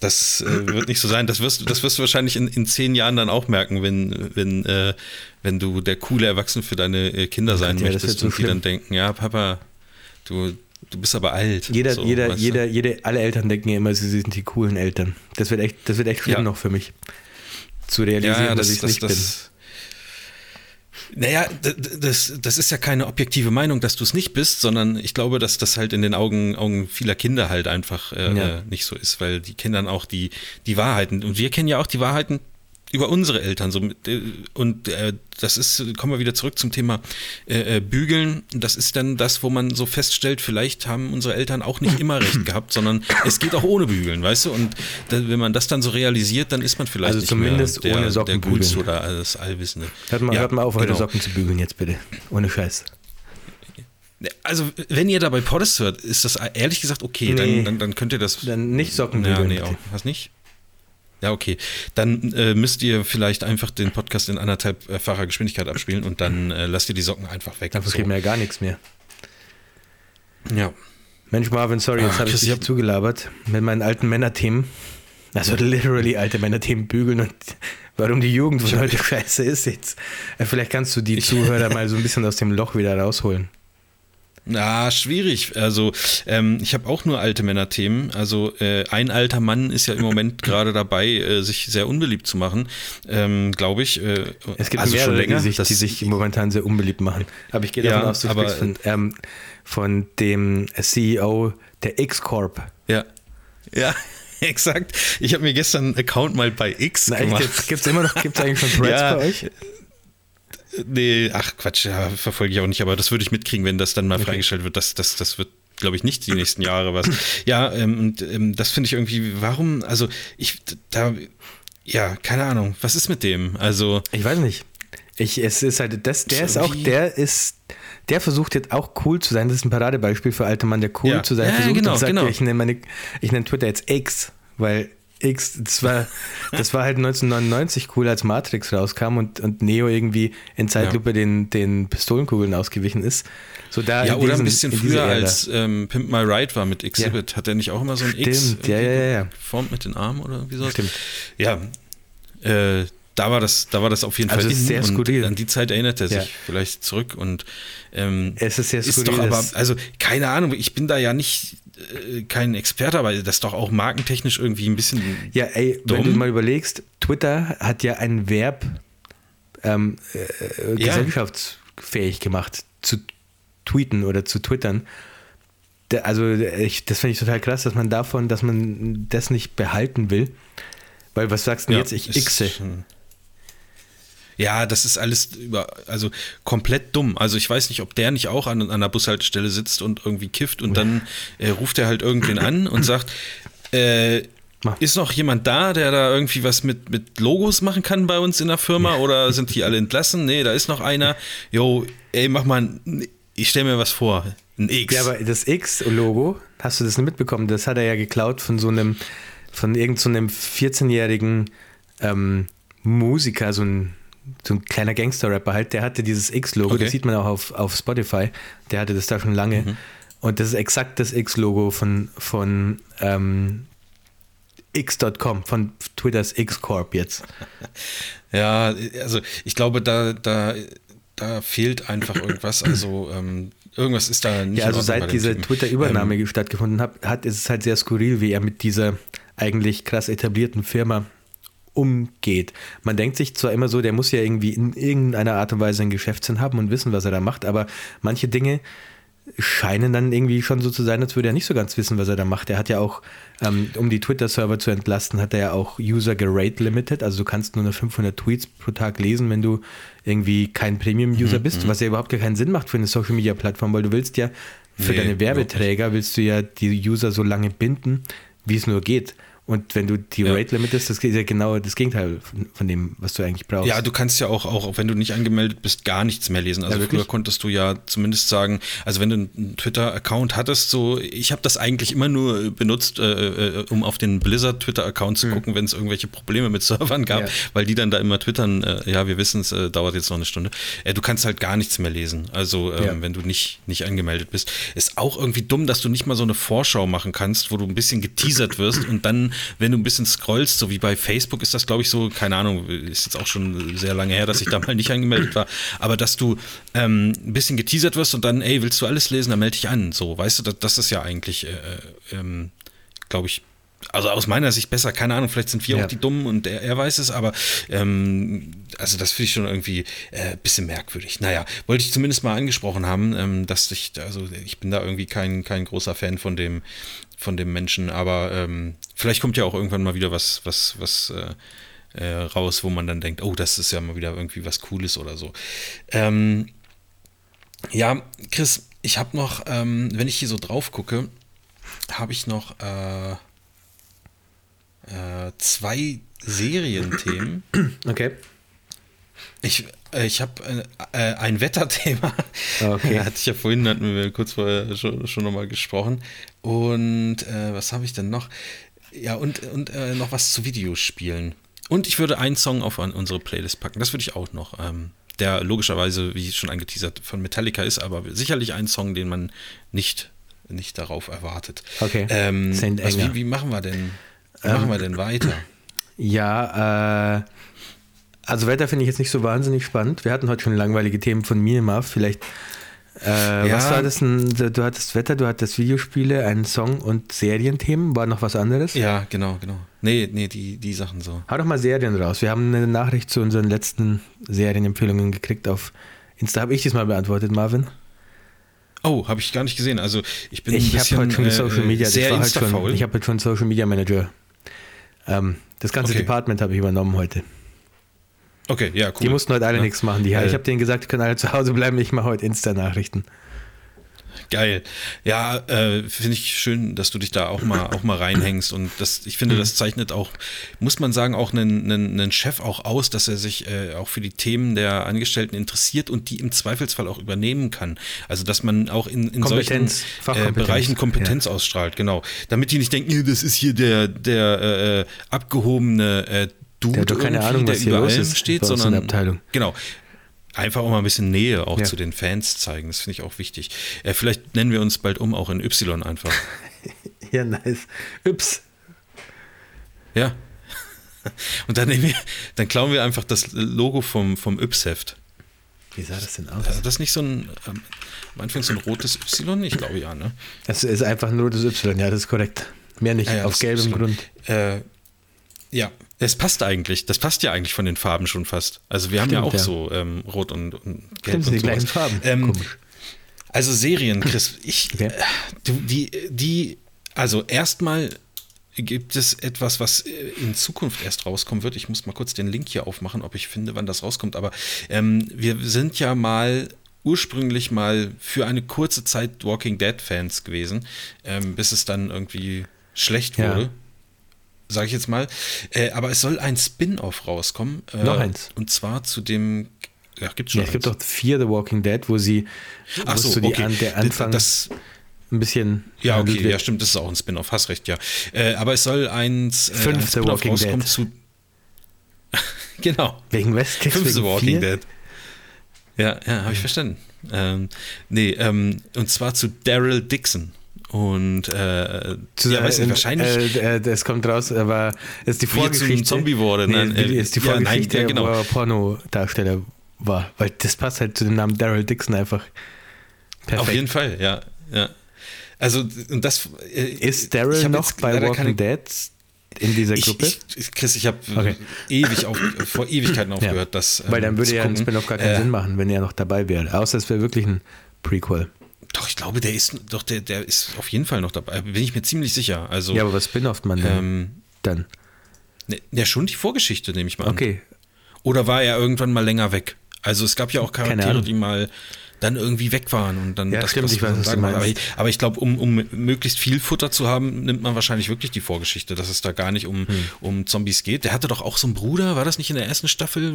S3: das äh, wird nicht so sein. Das wirst, das wirst du wahrscheinlich in, in zehn Jahren dann auch merken, wenn, wenn, äh, wenn du der coole Erwachsene für deine äh, Kinder sein
S2: ja, das
S3: möchtest
S2: so
S3: und die dann denken, ja, Papa, du, du bist aber alt.
S2: Jeder,
S3: so,
S2: jeder,
S3: weißt du?
S2: jeder, jede, alle Eltern denken ja immer, sie sind die coolen Eltern. Das wird echt, das wird echt schlimm
S3: Ja.
S2: noch für mich. Zu realisieren,
S3: ja,
S2: dass
S3: das,
S2: ich
S3: das,
S2: nicht
S3: das, Naja, das, das ist ja keine objektive Meinung, dass du es nicht bist, sondern ich glaube, dass das halt in den Augen, Augen vieler Kinder halt einfach äh,
S2: Ja.
S3: äh, nicht so ist, weil die kennen dann auch die, die Wahrheiten. Und wir kennen ja auch die Wahrheiten über unsere Eltern. So, mit, äh, und äh, das ist, kommen wir wieder zurück zum Thema äh, äh, Bügeln. Das ist dann das, wo man so feststellt, vielleicht haben unsere Eltern auch nicht immer recht gehabt, sondern es geht auch ohne Bügeln, weißt du? Und da, wenn man das dann so realisiert, dann ist man vielleicht
S2: Also
S3: nicht
S2: zumindest
S3: mehr der,
S2: ohne Socken
S3: der
S2: bügeln.
S3: oder das Allwissende.
S2: Hört mal,
S3: Ja,
S2: hört mal auf, eure
S3: genau.
S2: Socken zu bügeln jetzt bitte. Ohne Scheiß.
S3: Also, wenn ihr dabei Podest hört, ist das ehrlich gesagt okay.
S2: Nee.
S3: Dann, dann, dann könnt ihr das.
S2: Dann nicht Socken
S3: ja,
S2: bügeln.
S3: nee,
S2: bitte.
S3: auch. Was nicht? Ja, okay. Dann äh, müsst ihr vielleicht einfach den Podcast in anderthalbfacher Geschwindigkeit abspielen und dann äh, lasst ihr die Socken einfach weg.
S2: Dann versteht man ja gar nichts mehr.
S3: Ja.
S2: Mensch, Marvin, sorry, jetzt
S3: Ah,
S2: habe ich dich
S3: ich hab-
S2: zugelabert mit meinen alten Männerthemen. Also literally alte Männerthemen bügeln und warum die Jugend von heute scheiße ist jetzt. Äh, Vielleicht kannst du die Zuhörer mal so ein bisschen aus dem Loch wieder rausholen.
S3: Na, schwierig. Also, ähm, ich habe auch nur alte Männerthemen. Also, äh, ein alter Mann ist ja im Moment gerade dabei, äh, sich sehr unbeliebt zu machen, ähm, glaube ich. Äh,
S2: Es gibt
S3: also
S2: mehrere,
S3: schon länger.
S2: die, sich, die sich momentan sehr unbeliebt machen. Aber ich gehe davon
S3: Ja,
S2: aus, du
S3: aber-
S2: von, ähm, von dem CEO der X-Corp.
S3: Ja. Ja, exakt. Ich habe mir gestern einen Account mal bei X
S2: Na,
S3: gemacht.
S2: jetzt gibt's immer noch, gibt's eigentlich schon Threads
S3: Ja.
S2: bei euch?
S3: Nee, ach Quatsch, ja, verfolge ich auch nicht, aber das würde ich mitkriegen, wenn das dann mal freigestellt wird. Das, das, das wird, glaube ich, nicht die nächsten Jahre was. Ja, ähm, und ähm, das finde ich irgendwie, warum, also ich, da, ja, keine Ahnung, was ist mit dem? Also,
S2: Ich weiß nicht. Ich, es ist halt, das, der ist auch, der ist, der versucht jetzt auch cool zu sein. Das ist ein Paradebeispiel für alter Mann, der cool
S3: Ja.
S2: zu sein
S3: Ja,
S2: versucht.
S3: genau,
S2: und sagt,
S3: genau.
S2: ich nenne meine, ich nenne Twitter jetzt X, weil X, das war, das war halt 1999 cool, als Matrix rauskam und, und Neo irgendwie in Zeitlupe den, den Pistolenkugeln ausgewichen ist. So da
S3: ja, oder
S2: diesen-
S3: ein bisschen früher, als ähm, Pimp My Ride war mit Exhibit, hat er nicht auch immer so ein X
S2: Stimmt, ja, ja, ja, ja.
S3: geformt mit den Armen oder irgendwie so?
S2: Stimmt.
S3: Ja, äh, da war das, da war das auf jeden
S2: Also
S3: Fall
S2: ist sehr skurril.
S3: An die Zeit erinnert er sich
S2: Ja.
S3: vielleicht zurück und ähm,
S2: Es ist sehr
S3: ist
S2: skurril,
S3: doch aber, also keine Ahnung, ich bin da ja nicht äh, kein Experte, aber das ist doch auch markentechnisch irgendwie ein bisschen
S2: Ja, ey, wenn
S3: Dumm.
S2: du mal überlegst, Twitter hat ja ein Verb ähm, äh,
S3: Ja.
S2: gesellschaftsfähig gemacht, zu tweeten oder zu twittern. Der, also ich, das finde ich total krass, dass man davon, dass man das nicht behalten will. Weil was sagst du
S3: Ja,
S2: jetzt? Ich xe.
S3: schon- Ja, das ist alles über, also komplett dumm. Also ich weiß nicht, ob der nicht auch an, an einer Bushaltestelle sitzt und irgendwie kifft und dann äh, ruft er halt irgendwen an und sagt, äh, ist noch jemand da, der da irgendwie was mit, mit Logos machen kann bei uns in der Firma oder sind die alle entlassen? Nee, da ist noch einer. Jo, ey, mach mal, ein, ich stelle mir was vor. Ein X.
S2: Ja, aber das X-Logo, hast du das nicht mitbekommen? Das hat er ja geklaut von so einem, von irgendeinem so einem 14-jährigen ähm, Musiker, so ein, so ein kleiner Gangster-Rapper halt, der hatte dieses X-Logo,
S3: Okay.
S2: das sieht man auch auf, auf Spotify, der hatte das da schon lange.
S3: Mhm.
S2: Und das ist exakt das X-Logo von, von ähm, X.com, von Twitters X-Corp jetzt.
S3: Ja, also ich glaube, da, da, da fehlt einfach irgendwas. Also ähm, irgendwas ist da nicht
S2: Ja, also seit diese. Twitter-Übernahme
S3: Ähm,
S2: stattgefunden hat, hat, ist es halt sehr skurril, wie er mit dieser eigentlich krass etablierten Firma umgeht. Man denkt sich zwar immer so, der muss ja irgendwie in irgendeiner Art und Weise einen Geschäftssinn haben und wissen, was er da macht, aber manche Dinge scheinen dann irgendwie schon so zu sein, als würde er nicht so ganz wissen, was er da macht. Er hat ja auch, ähm, um die Twitter-Server zu entlasten, hat er ja auch User gerate limited, also du kannst nur noch 500 Tweets pro Tag lesen, wenn du irgendwie kein Premium-User
S3: Mhm,
S2: bist, was ja überhaupt gar keinen Sinn macht für eine Social-Media-Plattform, weil du willst ja für
S3: Nee,
S2: deine Werbeträger, willst du ja die User so lange binden, wie es nur geht. Und wenn du die
S3: Ja.
S2: Rate limitest, das ist ja genau das Gegenteil von, von dem, was du eigentlich brauchst.
S3: Ja, du kannst ja auch, auch, wenn du nicht angemeldet bist, gar nichts mehr lesen. Also
S2: Ja,
S3: früher konntest du ja zumindest sagen, also wenn du einen Twitter-Account hattest, so, ich habe das eigentlich immer nur benutzt, äh, äh, um auf den Blizzard-Twitter-Account zu gucken, wenn es irgendwelche Probleme mit Servern gab.
S2: Ja.
S3: weil die dann da immer twittern, äh, ja, wir wissen es, äh, dauert jetzt noch eine Stunde. Äh, du kannst halt gar nichts mehr lesen. Also ähm, wenn du nicht, nicht angemeldet bist. Ist auch irgendwie dumm, dass du nicht mal so eine Vorschau machen kannst, wo du ein bisschen geteasert wirst und dann, wenn du ein bisschen scrollst, so wie bei Facebook ist das, glaube ich, so, keine Ahnung, ist jetzt auch schon sehr lange her, dass ich da mal nicht angemeldet war, aber dass du ähm, ein bisschen geteasert wirst und dann, ey, willst du alles lesen, dann melde dich an. So, weißt du, das, das ist ja eigentlich, äh, ähm, glaube ich, also aus meiner Sicht besser, keine Ahnung, vielleicht sind wir
S2: Ja.
S3: auch die Dummen und er, er weiß es, aber ähm, also das finde ich schon irgendwie ein äh, bisschen merkwürdig. Naja, wollte ich zumindest mal angesprochen haben, ähm, dass ich, also ich bin da irgendwie kein, kein großer Fan von dem, von dem Menschen, aber ähm, vielleicht kommt ja auch irgendwann mal wieder was, was, was äh, äh, raus, wo man dann denkt, oh, das ist ja mal wieder irgendwie was Cooles oder so. Ähm, ja, Chris, ich habe noch, ähm, wenn ich hier so drauf gucke, habe ich noch äh, äh, zwei Serienthemen.
S2: Okay.
S3: Ich, ich habe äh, äh, ein Wetterthema.
S2: Okay.
S3: Hatte ich ja vorhin, hatten wir kurz vorher schon, schon nochmal gesprochen. Und äh, was habe ich denn noch? Ja, und, und äh, noch was zu Videospielen. Und ich würde einen Song auf an unsere Playlist packen. Das würde ich auch noch. Ähm, der logischerweise, wie schon angeteasert, von Metallica ist, aber sicherlich ein Song, den man nicht, nicht darauf erwartet.
S2: Okay.
S3: Ähm.
S2: Ähm.
S3: wie, wie machen wir denn? Wie machen wir denn weiter?
S2: Ja, äh, also Wetter finde ich jetzt nicht so wahnsinnig spannend. Wir hatten heute schon langweilige Themen von mir, Marv. Vielleicht, äh, was war das denn? Du hattest Wetter, du hattest Videospiele, einen Song und Serienthemen. War noch was anderes?
S3: Ja, genau, genau. Nee, nee, die, die Sachen so.
S2: Hau doch mal Serien raus. Wir haben eine Nachricht zu unseren letzten Serienempfehlungen gekriegt auf Insta. Habe ich diesmal beantwortet, Marvin?
S3: Oh, habe ich gar nicht gesehen. Also ich bin
S2: Ich
S3: ein
S2: habe
S3: bisschen
S2: heute schon
S3: äh,
S2: Social Media,
S3: sehr
S2: ich war halt schon, ich habe heute schon Social Media Manager. Ähm, das ganze
S3: Okay.
S2: Department habe ich übernommen heute.
S3: Okay, ja, cool.
S2: Die mussten heute alle
S3: Ja.
S2: nichts machen. Die,
S3: Äh,
S2: ich habe denen gesagt, die können alle zu Hause bleiben. Ich mache heute Insta-Nachrichten.
S3: Geil. Ja, äh, finde ich schön, dass du dich da auch mal, auch mal reinhängst. Und das, ich finde,
S2: Mhm.
S3: das zeichnet auch, muss man sagen, auch einen, einen, einen Chef auch aus, dass er sich äh, auch für die Themen der Angestellten interessiert und die im Zweifelsfall auch übernehmen kann. Also, dass man auch in, in solchen äh. Bereichen Kompetenz ausstrahlt, genau. Damit die nicht denken, "Nee, das ist hier der, der äh, abgehobene äh, Dude,
S2: Der hat doch keine Ahnung, was hier los ist
S3: steht, sondern
S2: der Abteilung.
S3: Genau. Einfach auch mal ein bisschen Nähe auch
S2: Ja.
S3: zu den Fans zeigen. Das finde ich auch wichtig. Äh, vielleicht nennen wir uns bald um, auch in Y einfach.
S2: Ja, nice. Ups.
S3: Ja. Und dann, nehmen wir, dann klauen wir einfach das Logo vom, vom Yps-Heft.
S2: Wie sah das denn aus?
S3: Also das nicht so ein, ähm, am Anfang so ein rotes Y? Ich glaube ja, ne?
S2: Das ist einfach ein rotes Y, ja, das ist korrekt. Mehr nicht,
S3: Ja, ja,
S2: auf gelbem
S3: Y.
S2: Grund.
S3: Äh, ja, es passt eigentlich. Das passt ja eigentlich von den Farben schon fast. Also wir haben ja
S2: Stimmt,
S3: auch
S2: ja.
S3: so ähm, rot und, und gelb
S2: Stimmt,
S3: und
S2: die gleichen Farben.
S3: Ähm. Also Serien, Chris, ich,
S2: Okay.
S3: äh, du, die, die, also erstmal gibt es etwas, was äh, in Zukunft erst rauskommen wird. Ich muss mal kurz den Link hier aufmachen, ob ich finde, wann das rauskommt. Aber ähm, wir sind ja mal ursprünglich mal für eine kurze Zeit Walking Dead Fans gewesen, ähm, bis es dann irgendwie schlecht
S2: Ja.
S3: Sage ich jetzt mal. Äh, aber es soll ein Spin-off rauskommen. Äh,
S2: Noch eins.
S3: Und zwar zu dem. Ja, gibt's schon.
S2: Ja, es gibt doch vier The Walking Dead, wo sie
S3: Ach so,
S2: die
S3: okay.
S2: an, der Anfang
S3: Das,
S2: ein bisschen
S3: Ja, okay, ja, stimmt, das ist auch ein Spin-off, hast recht, ja. Äh, aber es soll eins, äh, ein
S2: Fünfte
S3: Spin-off
S2: Walking
S3: rauskommen
S2: Dead.
S3: zu. genau,
S2: Wegen Westkicks
S3: fünfte
S2: wegen
S3: Walking
S2: vier?
S3: Dead. Ja, ja, habe ich verstanden. Ähm, nee, ähm, und zwar zu Daryl Dixon. Und äh, ja, weiß nicht, wahrscheinlich
S2: Äh, äh, das kommt raus, aber das ist die
S3: Wie
S2: Vorgeschichte.
S3: zum Zombie wurde,
S2: Nee,
S3: nein, äh,
S2: ist die
S3: ja, nein,
S2: Vorgeschichte,
S3: ja, genau.
S2: wo er Pornodarsteller war. Weil das passt halt zu dem Namen Daryl Dixon einfach perfekt.
S3: auf jeden Fall, ja, ja. Also und das äh,
S2: ist Daryl noch bei Walking Dead in dieser Gruppe?
S3: ich, ich, Chris, ich habe
S2: Okay.
S3: ewig auf, vor Ewigkeiten aufgehört, das
S2: Weil dann
S3: ähm,
S2: würde ja ein. Spin-off gar keinen
S3: Äh,
S2: Sinn machen, wenn er noch dabei wäre. Außer es wäre wirklich ein Prequel.
S3: Doch, ich glaube, der ist doch, der, der ist auf jeden Fall noch dabei. Bin ich mir ziemlich sicher. Also,
S2: Ja, aber was spin-offt man denn
S3: ähm,
S2: dann?
S3: ne, ja, schon die Vorgeschichte, nehme ich mal an.
S2: Okay,
S3: Oder war er irgendwann mal länger weg? Also es gab ja auch Charaktere, die mal dann irgendwie weg waren und dann
S2: Ja, stimmt, ich weiß, was du
S3: sagen war. aber ich, aber ich glaube, um, um möglichst viel Futter zu haben, nimmt man wahrscheinlich wirklich die Vorgeschichte, dass es da gar nicht um,
S2: Hm.
S3: um Zombies geht. Der hatte doch auch so einen Bruder, war das nicht in der ersten Staffel?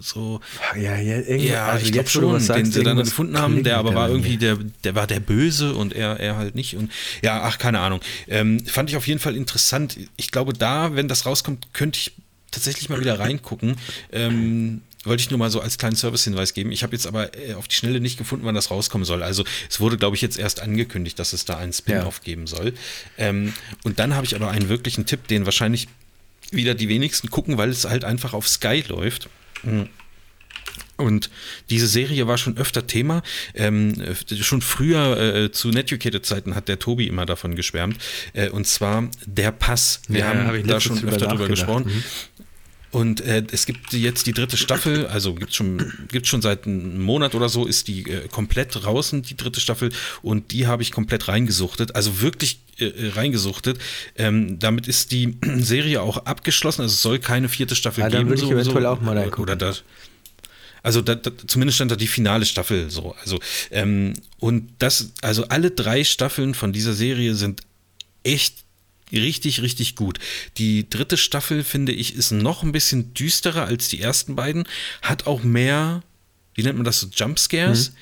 S3: So,
S2: ja, ja, irgendwie,
S3: Ja,
S2: also
S3: ich glaube
S2: du
S3: schon,
S2: sagst,
S3: den sie dann gefunden haben, der aber war irgendwie, der, der war der Böse und er, er halt nicht. Und ja, ach, keine Ahnung. Ähm, fand ich auf jeden Fall interessant. Ich glaube, da, wenn das rauskommt, könnte ich tatsächlich mal wieder reingucken. Ähm, wollte ich nur mal so als kleinen Service-Hinweis geben. Ich habe jetzt aber äh, auf die Schnelle nicht gefunden, wann das rauskommen soll. Also es wurde, glaube ich, jetzt erst angekündigt, dass es da einen Spin-off geben soll. Ähm, und dann habe ich aber einen wirklichen Tipp, den wahrscheinlich wieder die wenigsten gucken, weil es halt einfach auf Sky läuft. Und diese Serie war schon öfter Thema. Ähm, äh, schon früher äh, zu Netucated-Zeiten hat der Tobi immer davon geschwärmt. Äh, und zwar der Pass. Wir
S2: Ja,
S3: haben
S2: hab
S3: da schon öfter drüber gesprochen.
S2: Mhm.
S3: Und äh, es gibt jetzt die dritte Staffel, also gibt schon, gibt schon seit einem Monat oder so, ist die äh, komplett draußen, die dritte Staffel. Und die habe ich komplett reingesuchtet, also wirklich äh, äh, reingesuchtet. Ähm, damit ist die Serie auch abgeschlossen, also es soll keine vierte Staffel
S2: dann
S3: geben.
S2: würde ich
S3: so-
S2: eventuell
S3: so,
S2: auch mal reingucken.
S3: Oder das. Also da, da, zumindest stand da die finale Staffel so. Also ähm, und das, also alle drei Staffeln von dieser Serie sind echt richtig, richtig gut. Die dritte Staffel, finde ich, ist noch ein bisschen düsterer als die ersten beiden. Hat auch mehr, wie nennt man das so, Jumpscares.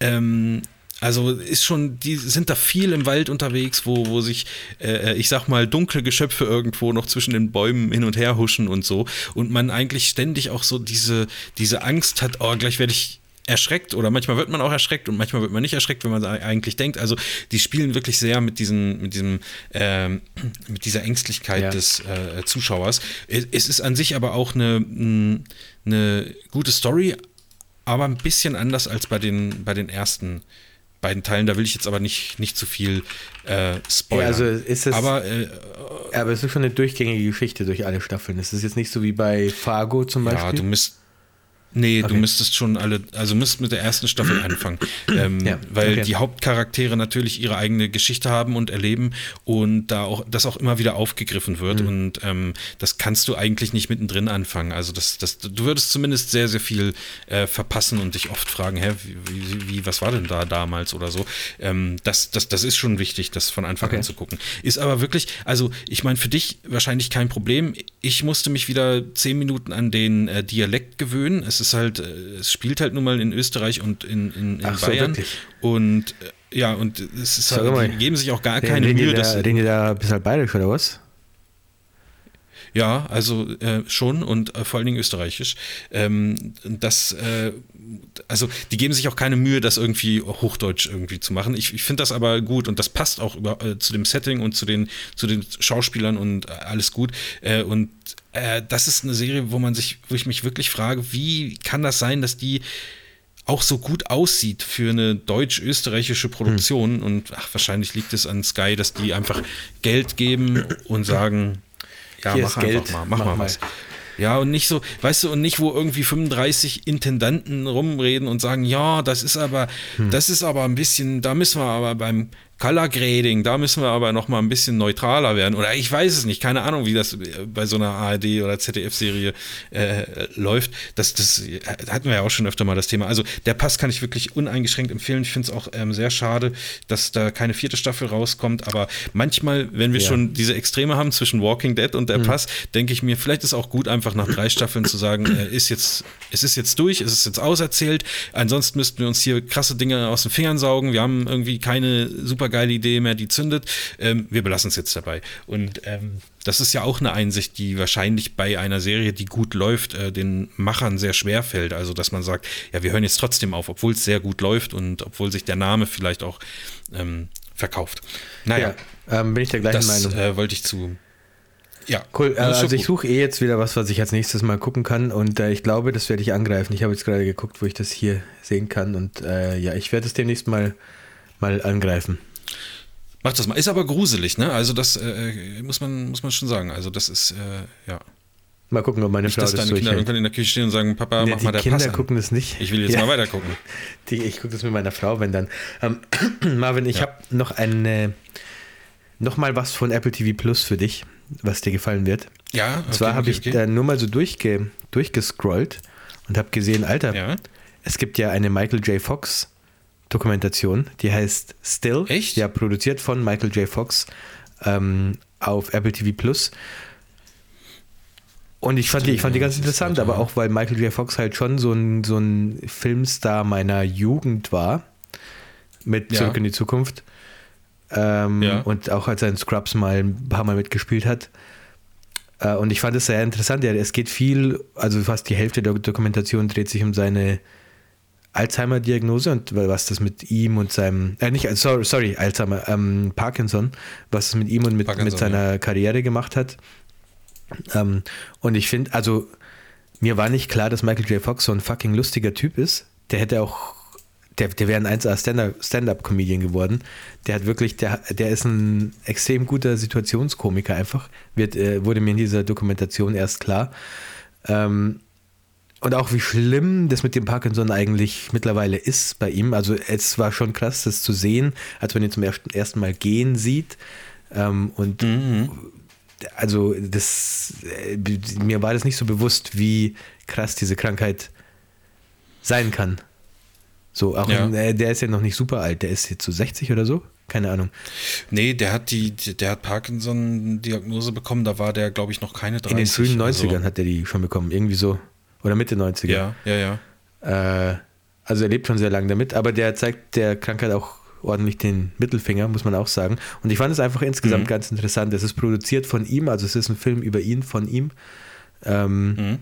S3: Ähm, also ist schon, die sind da viel im Wald unterwegs, wo, wo sich, äh, ich sag mal, dunkle Geschöpfe irgendwo noch zwischen den Bäumen hin und her huschen und so. Und man eigentlich ständig auch so diese, diese Angst hat, oh, gleich werde ich erschreckt oder manchmal wird man auch erschreckt und manchmal wird man nicht erschreckt, wenn man da eigentlich denkt. Also die spielen wirklich sehr mit diesem, mit diesem, ähm, mit dieser Ängstlichkeit
S2: Ja.
S3: des äh, Zuschauers. Es ist an sich aber auch eine, eine gute Story, aber ein bisschen anders als bei den, bei den ersten beiden Teilen. Da will ich jetzt aber nicht, nicht zu viel äh, spoilern.
S2: Ja, also ist es-
S3: aber äh,
S2: Aber es ist schon eine durchgängige Geschichte durch alle Staffeln. Es ist jetzt nicht so wie bei Fargo zum
S3: ja,
S2: Beispiel.
S3: du müsst Nee, du
S2: Okay.
S3: müsstest schon alle, also müsst mit der ersten Staffel anfangen. Ähm,
S2: Ja,
S3: weil
S2: okay.
S3: die Hauptcharaktere natürlich ihre eigene Geschichte haben und erleben und da auch das auch immer wieder aufgegriffen wird.
S2: Mhm.
S3: Und ähm, das kannst du eigentlich nicht mittendrin anfangen. Also das, das, du würdest zumindest sehr, sehr viel äh, verpassen und dich oft fragen, hä, wie, wie, wie, was war denn da damals oder so. Ähm, das, das, das ist schon wichtig, das von Anfang
S2: Okay.
S3: an zu gucken. Ist aber wirklich, also ich meine, für dich wahrscheinlich kein Problem. Ich musste mich wieder zehn Minuten an den äh, Dialekt gewöhnen. Es ist halt, äh, es spielt halt nun mal in Österreich und in, in, in
S2: so,
S3: Bayern.
S2: wirklich?
S3: und äh, ja, und es ist
S2: Sag
S3: halt, die geben sich auch gar
S2: Reden-
S3: keine
S2: reden
S3: Mühe.
S2: Da, reden die da ein bisschen bayerisch oder was?
S3: Ja, also äh, schon und äh, vor allen Dingen österreichisch. Ähm, das, äh, also die geben sich auch keine Mühe, das irgendwie Hochdeutsch irgendwie zu machen. Ich, ich finde das aber gut und das passt auch über, äh, zu dem Setting und zu den, zu den Schauspielern und äh, alles gut. Äh, und das ist eine Serie, wo man sich, wo ich mich wirklich frage, wie kann das sein, dass die auch so gut aussieht für eine deutsch-österreichische Produktion. Hm. Und ach, wahrscheinlich liegt es an Sky, dass die einfach Geld geben und sagen, ja, Hier mach einfach mal, mach, mach mal was. Ja, und nicht so, weißt du, und nicht, wo irgendwie 35 Intendanten rumreden und sagen, ja, das ist aber, hm. das ist aber ein bisschen, da müssen wir aber beim Color Grading, da müssen wir aber noch mal ein bisschen neutraler werden. Oder ich weiß es nicht, keine Ahnung, wie das bei so einer ARD oder ZDF-Serie äh, läuft. Das, das hatten wir ja auch schon öfter mal das Thema. Also der Pass kann ich wirklich uneingeschränkt empfehlen. Ich finde es auch ähm, sehr schade, dass da keine vierte Staffel rauskommt. Aber manchmal, wenn wir ja. schon diese Extreme haben zwischen Walking Dead und der mhm. Pass, denke ich mir, vielleicht ist auch gut, einfach nach drei Staffeln zu sagen, äh, ist jetzt, es ist jetzt durch, es ist jetzt auserzählt. Ansonsten müssten wir uns hier krasse Dinge aus den Fingern saugen. Wir haben irgendwie keine super super geile Idee mehr, die zündet. Ähm, wir belassen es jetzt dabei. Und ähm, das ist ja auch eine Einsicht, die wahrscheinlich bei einer Serie, die gut läuft, äh, den Machern sehr schwer fällt. Also, dass man sagt, ja, wir hören jetzt trotzdem auf, obwohl es sehr gut läuft und obwohl sich der Name vielleicht auch ähm, verkauft. Naja,
S2: ja, ähm, bin ich der gleichen das, Meinung.
S3: Äh, wollte ich zu
S2: ja. Cool. Äh, also ich suche eh jetzt wieder was, was ich als nächstes mal gucken kann und äh, ich glaube, das werde ich angreifen. Ich habe jetzt gerade geguckt, wo ich das hier sehen kann und äh, ja, ich werde es demnächst mal, mal angreifen.
S3: Mach das mal. Ist aber gruselig, ne? Also das äh, muss, man, muss man schon sagen. Also das ist, äh, ja.
S2: Mal gucken, ob meine
S3: Frau dass das deine Kinder irgendwann in der Küche stehen und sagen, Papa, nee, mach mal der
S2: Kinder
S3: Pass
S2: an. gucken das nicht.
S3: Ich will jetzt ja. mal weiter gucken.
S2: Die, ich gucke das mit meiner Frau, wenn dann. Ähm, Marvin, ich ja. habe noch eine, noch mal was von Apple TV Plus für dich, was dir gefallen wird.
S3: Ja.
S2: Okay, und zwar okay, habe ich okay. da nur mal so durchge, durchgescrollt und habe gesehen, Alter, ja. es gibt ja eine Michael J. Fox Dokumentation, die heißt Still.
S3: Echt?
S2: Ja, produziert von Michael J. Fox ähm, auf Apple TV Plus. Und ich fand, die, ich fand die ganz interessant, aber auch weil Michael J. Fox halt schon so ein, so ein Filmstar meiner Jugend war, mit ja. Zurück in die Zukunft. Ähm, ja. Und auch als er in Scrubs mal ein paar Mal mitgespielt hat. Äh, und ich fand es sehr interessant. Ja, es geht viel, also fast die Hälfte der Dokumentation dreht sich um seine Alzheimer-Diagnose und was das mit ihm und seinem, äh, nicht, sorry, sorry Alzheimer, ähm, Parkinson, was es mit ihm und mit, mit seiner ja. Karriere gemacht hat. Ähm, und ich finde, also mir war nicht klar, dass Michael J. Fox so ein fucking lustiger Typ ist. Der hätte auch, der, der wäre ein 1A Stand-Up-Comedian geworden. Der hat wirklich, der, der ist ein extrem guter Situationskomiker einfach. Wird, äh, wurde mir in dieser Dokumentation erst klar. Ähm, und auch wie schlimm das mit dem Parkinson eigentlich mittlerweile ist bei ihm. Also es war schon krass, das zu sehen, als man ihn zum ersten Mal gehen sieht. Ähm, und mhm. also das, äh, mir war das nicht so bewusst, wie krass diese Krankheit sein kann. So, auch ja. in, äh, der ist ja noch nicht super alt, der ist jetzt so 60 oder so. Keine Ahnung.
S3: Nee, der hat die, der hat Parkinson-Diagnose bekommen, da war der, glaube ich, noch keine 30.
S2: In den frühen 90ern so. hat er die schon bekommen, irgendwie so. Oder Mitte 90er.
S3: Ja, ja,
S2: ja. Äh, also er lebt schon sehr lange damit, aber der zeigt der Krankheit auch ordentlich den Mittelfinger, muss man auch sagen. Und ich fand es einfach insgesamt mhm. ganz interessant. Es ist produziert von ihm, also es ist ein Film über ihn, von ihm. Ähm, mhm.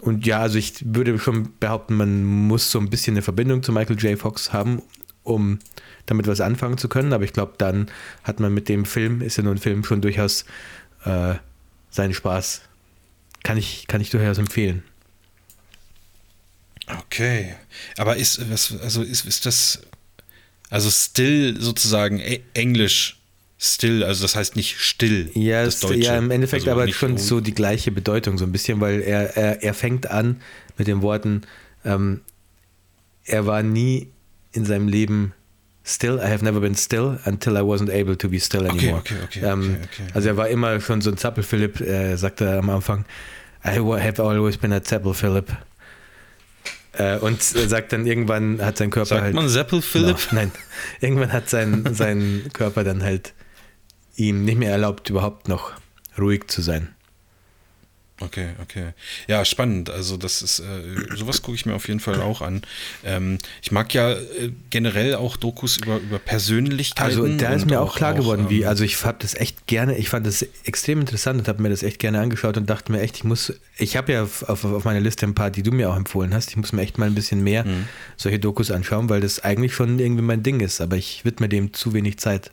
S2: Und ja, also ich würde schon behaupten, man muss so ein bisschen eine Verbindung zu Michael J. Fox haben, um damit was anfangen zu können. Aber ich glaube, dann hat man mit dem Film, ist ja nur ein Film, schon durchaus äh, seinen Spaß. Kann ich, kann ich durchaus empfehlen.
S3: Okay. Aber ist, was, also ist, ist das, also still sozusagen e, Englisch still, also das heißt nicht still.
S2: Ja, das Deutsche. ja im Endeffekt also aber schon so die gleiche Bedeutung, so ein bisschen, weil er, er, er fängt an mit den Worten, ähm, er war nie in seinem Leben still, I have never been still until I wasn't able to be still anymore.
S3: Okay, okay,
S2: okay, ähm, okay, Also er war immer schon so ein Zappel-Philipp, äh, sagte er am Anfang, I have always been a Zappel-Philipp. Äh, und sagt dann irgendwann hat sein Körper
S3: sagt
S2: halt.
S3: man Seppel Philipp?
S2: No, nein. Irgendwann hat sein, sein Körper dann halt ihm nicht mehr erlaubt, überhaupt noch ruhig zu sein.
S3: Okay, okay. Ja, spannend. Also das ist, äh, sowas gucke ich mir auf jeden Fall auch an. Ähm, ich mag ja äh, generell auch Dokus über, über Persönlichkeiten.
S2: Also da ist mir auch klar geworden, ähm, wie, also ich habe das echt gerne, ich fand das extrem interessant und habe mir das echt gerne angeschaut und dachte mir echt, ich muss, ich habe ja auf, auf, auf meiner Liste ein paar, die du mir auch empfohlen hast, ich muss mir echt mal ein bisschen mehr mhm. solche Dokus anschauen, weil das eigentlich schon irgendwie mein Ding ist, aber ich widme dem zu wenig Zeit.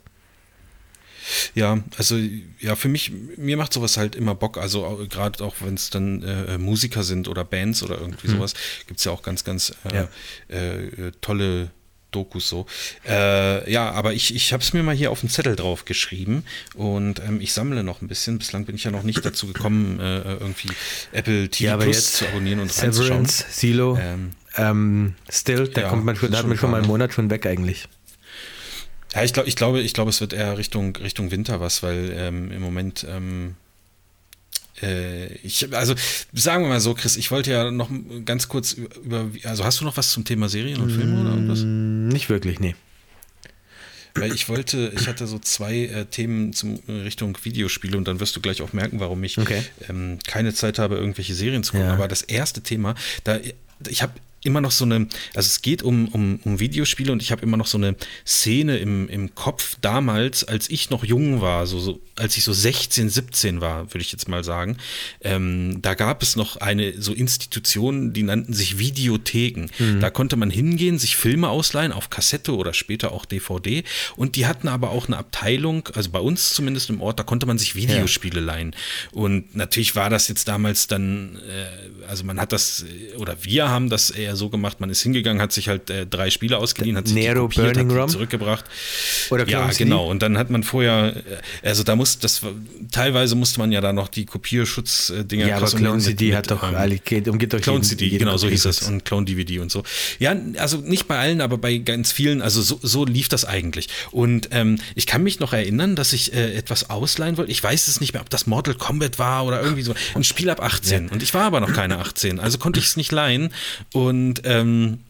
S3: Ja, also ja, für mich, mir macht sowas halt immer Bock. Also gerade auch, wenn es dann äh, Musiker sind oder Bands oder irgendwie mhm. sowas, gibt es ja auch ganz, ganz äh, ja. äh, tolle Dokus so. Äh, ja, aber ich, ich habe es mir mal hier auf den Zettel drauf geschrieben und ähm, ich sammle noch ein bisschen. Bislang bin ich ja noch nicht dazu gekommen, äh, irgendwie Apple TV
S2: ja,
S3: Plus zu abonnieren und
S2: Severance, reinzuschauen. Silo, ähm, ähm, Still, da ja, kommt man schon, da hat man schon mal einen Monat schon weg eigentlich.
S3: Ja, ich, glaub, ich, glaube, ich glaube, es wird eher Richtung, Richtung Winter was, weil ähm, im Moment, ähm, äh, ich, also sagen wir mal so, Chris, ich wollte ja noch ganz kurz über, also hast du noch was zum Thema Serien und Filme oder irgendwas?
S2: Mm, nicht wirklich, nee.
S3: Weil ich wollte, ich hatte so zwei äh, Themen zum äh, Richtung Videospiele und dann wirst du gleich auch merken, warum ich okay. ähm, keine Zeit habe, irgendwelche Serien zu gucken. Ja. Aber das erste Thema, da ich habe immer noch so eine, also es geht um, um, um Videospiele und ich habe immer noch so eine Szene im, im Kopf damals, als ich noch jung war, so, so als ich so 16, 17 war, würde ich jetzt mal sagen. Ähm, da gab es noch eine so Institution, die nannten sich Videotheken. Mhm. Da konnte man hingehen, sich Filme ausleihen auf Kassette oder später auch DVD und die hatten aber auch eine Abteilung, also bei uns zumindest im Ort, da konnte man sich Videospiele ja. leihen. Und natürlich war das jetzt damals dann, äh, also man hat das, oder wir haben das eher so gemacht, man ist hingegangen, hat sich halt äh, drei Spiele ausgeliehen, hat sich
S2: Nero, die kopiert, Burning hat
S3: die zurückgebracht.
S2: Oder
S3: ja, genau. Und dann hat man vorher, äh, also da muss, das teilweise musste man ja da noch die Kopierschutzdinger
S2: Ja, aber Clone CD hat doch,
S3: ähm, geht, umgeht doch Clone CD, genau, so hieß es. Und Clone DVD und so. Ja, also nicht bei allen, aber bei ganz vielen, also so, so lief das eigentlich. Und ähm, ich kann mich noch erinnern, dass ich äh, etwas ausleihen wollte. Ich weiß es nicht mehr, ob das Mortal Kombat war oder irgendwie so. Ein Spiel ab 18. Ja. Und ich war aber noch keine 18. Also konnte ich es nicht leihen. Und ähm,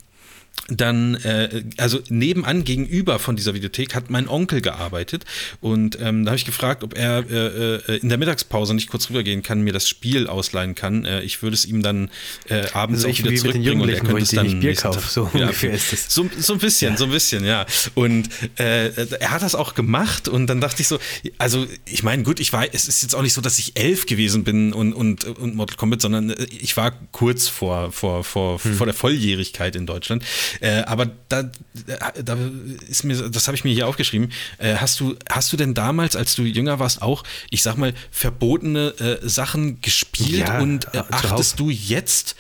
S3: dann, äh, also nebenan gegenüber von dieser Videothek hat mein Onkel gearbeitet und ähm, da habe ich gefragt, ob er äh, äh, in der Mittagspause nicht kurz rübergehen kann, mir das Spiel ausleihen kann. Äh, ich würde es ihm dann äh, abends also auch wieder zurückbringen und er könnte es dann
S2: Bier kaufen, so
S3: ungefähr ist es. So, so ein bisschen, ja. so ein bisschen, ja. Und äh, er hat das auch gemacht und dann dachte ich so, also ich meine, gut, ich war, es ist jetzt auch nicht so, dass ich elf gewesen bin und, und, und Mortal Kombat, sondern ich war kurz vor, vor, vor, hm. vor der Volljährigkeit in Deutschland. Äh, aber da, da ist mir, das habe ich mir hier aufgeschrieben. Äh, hast du, hast du denn damals, als du jünger warst, auch, ich sag mal, verbotene äh, Sachen gespielt ja, und äh, achtest du jetzt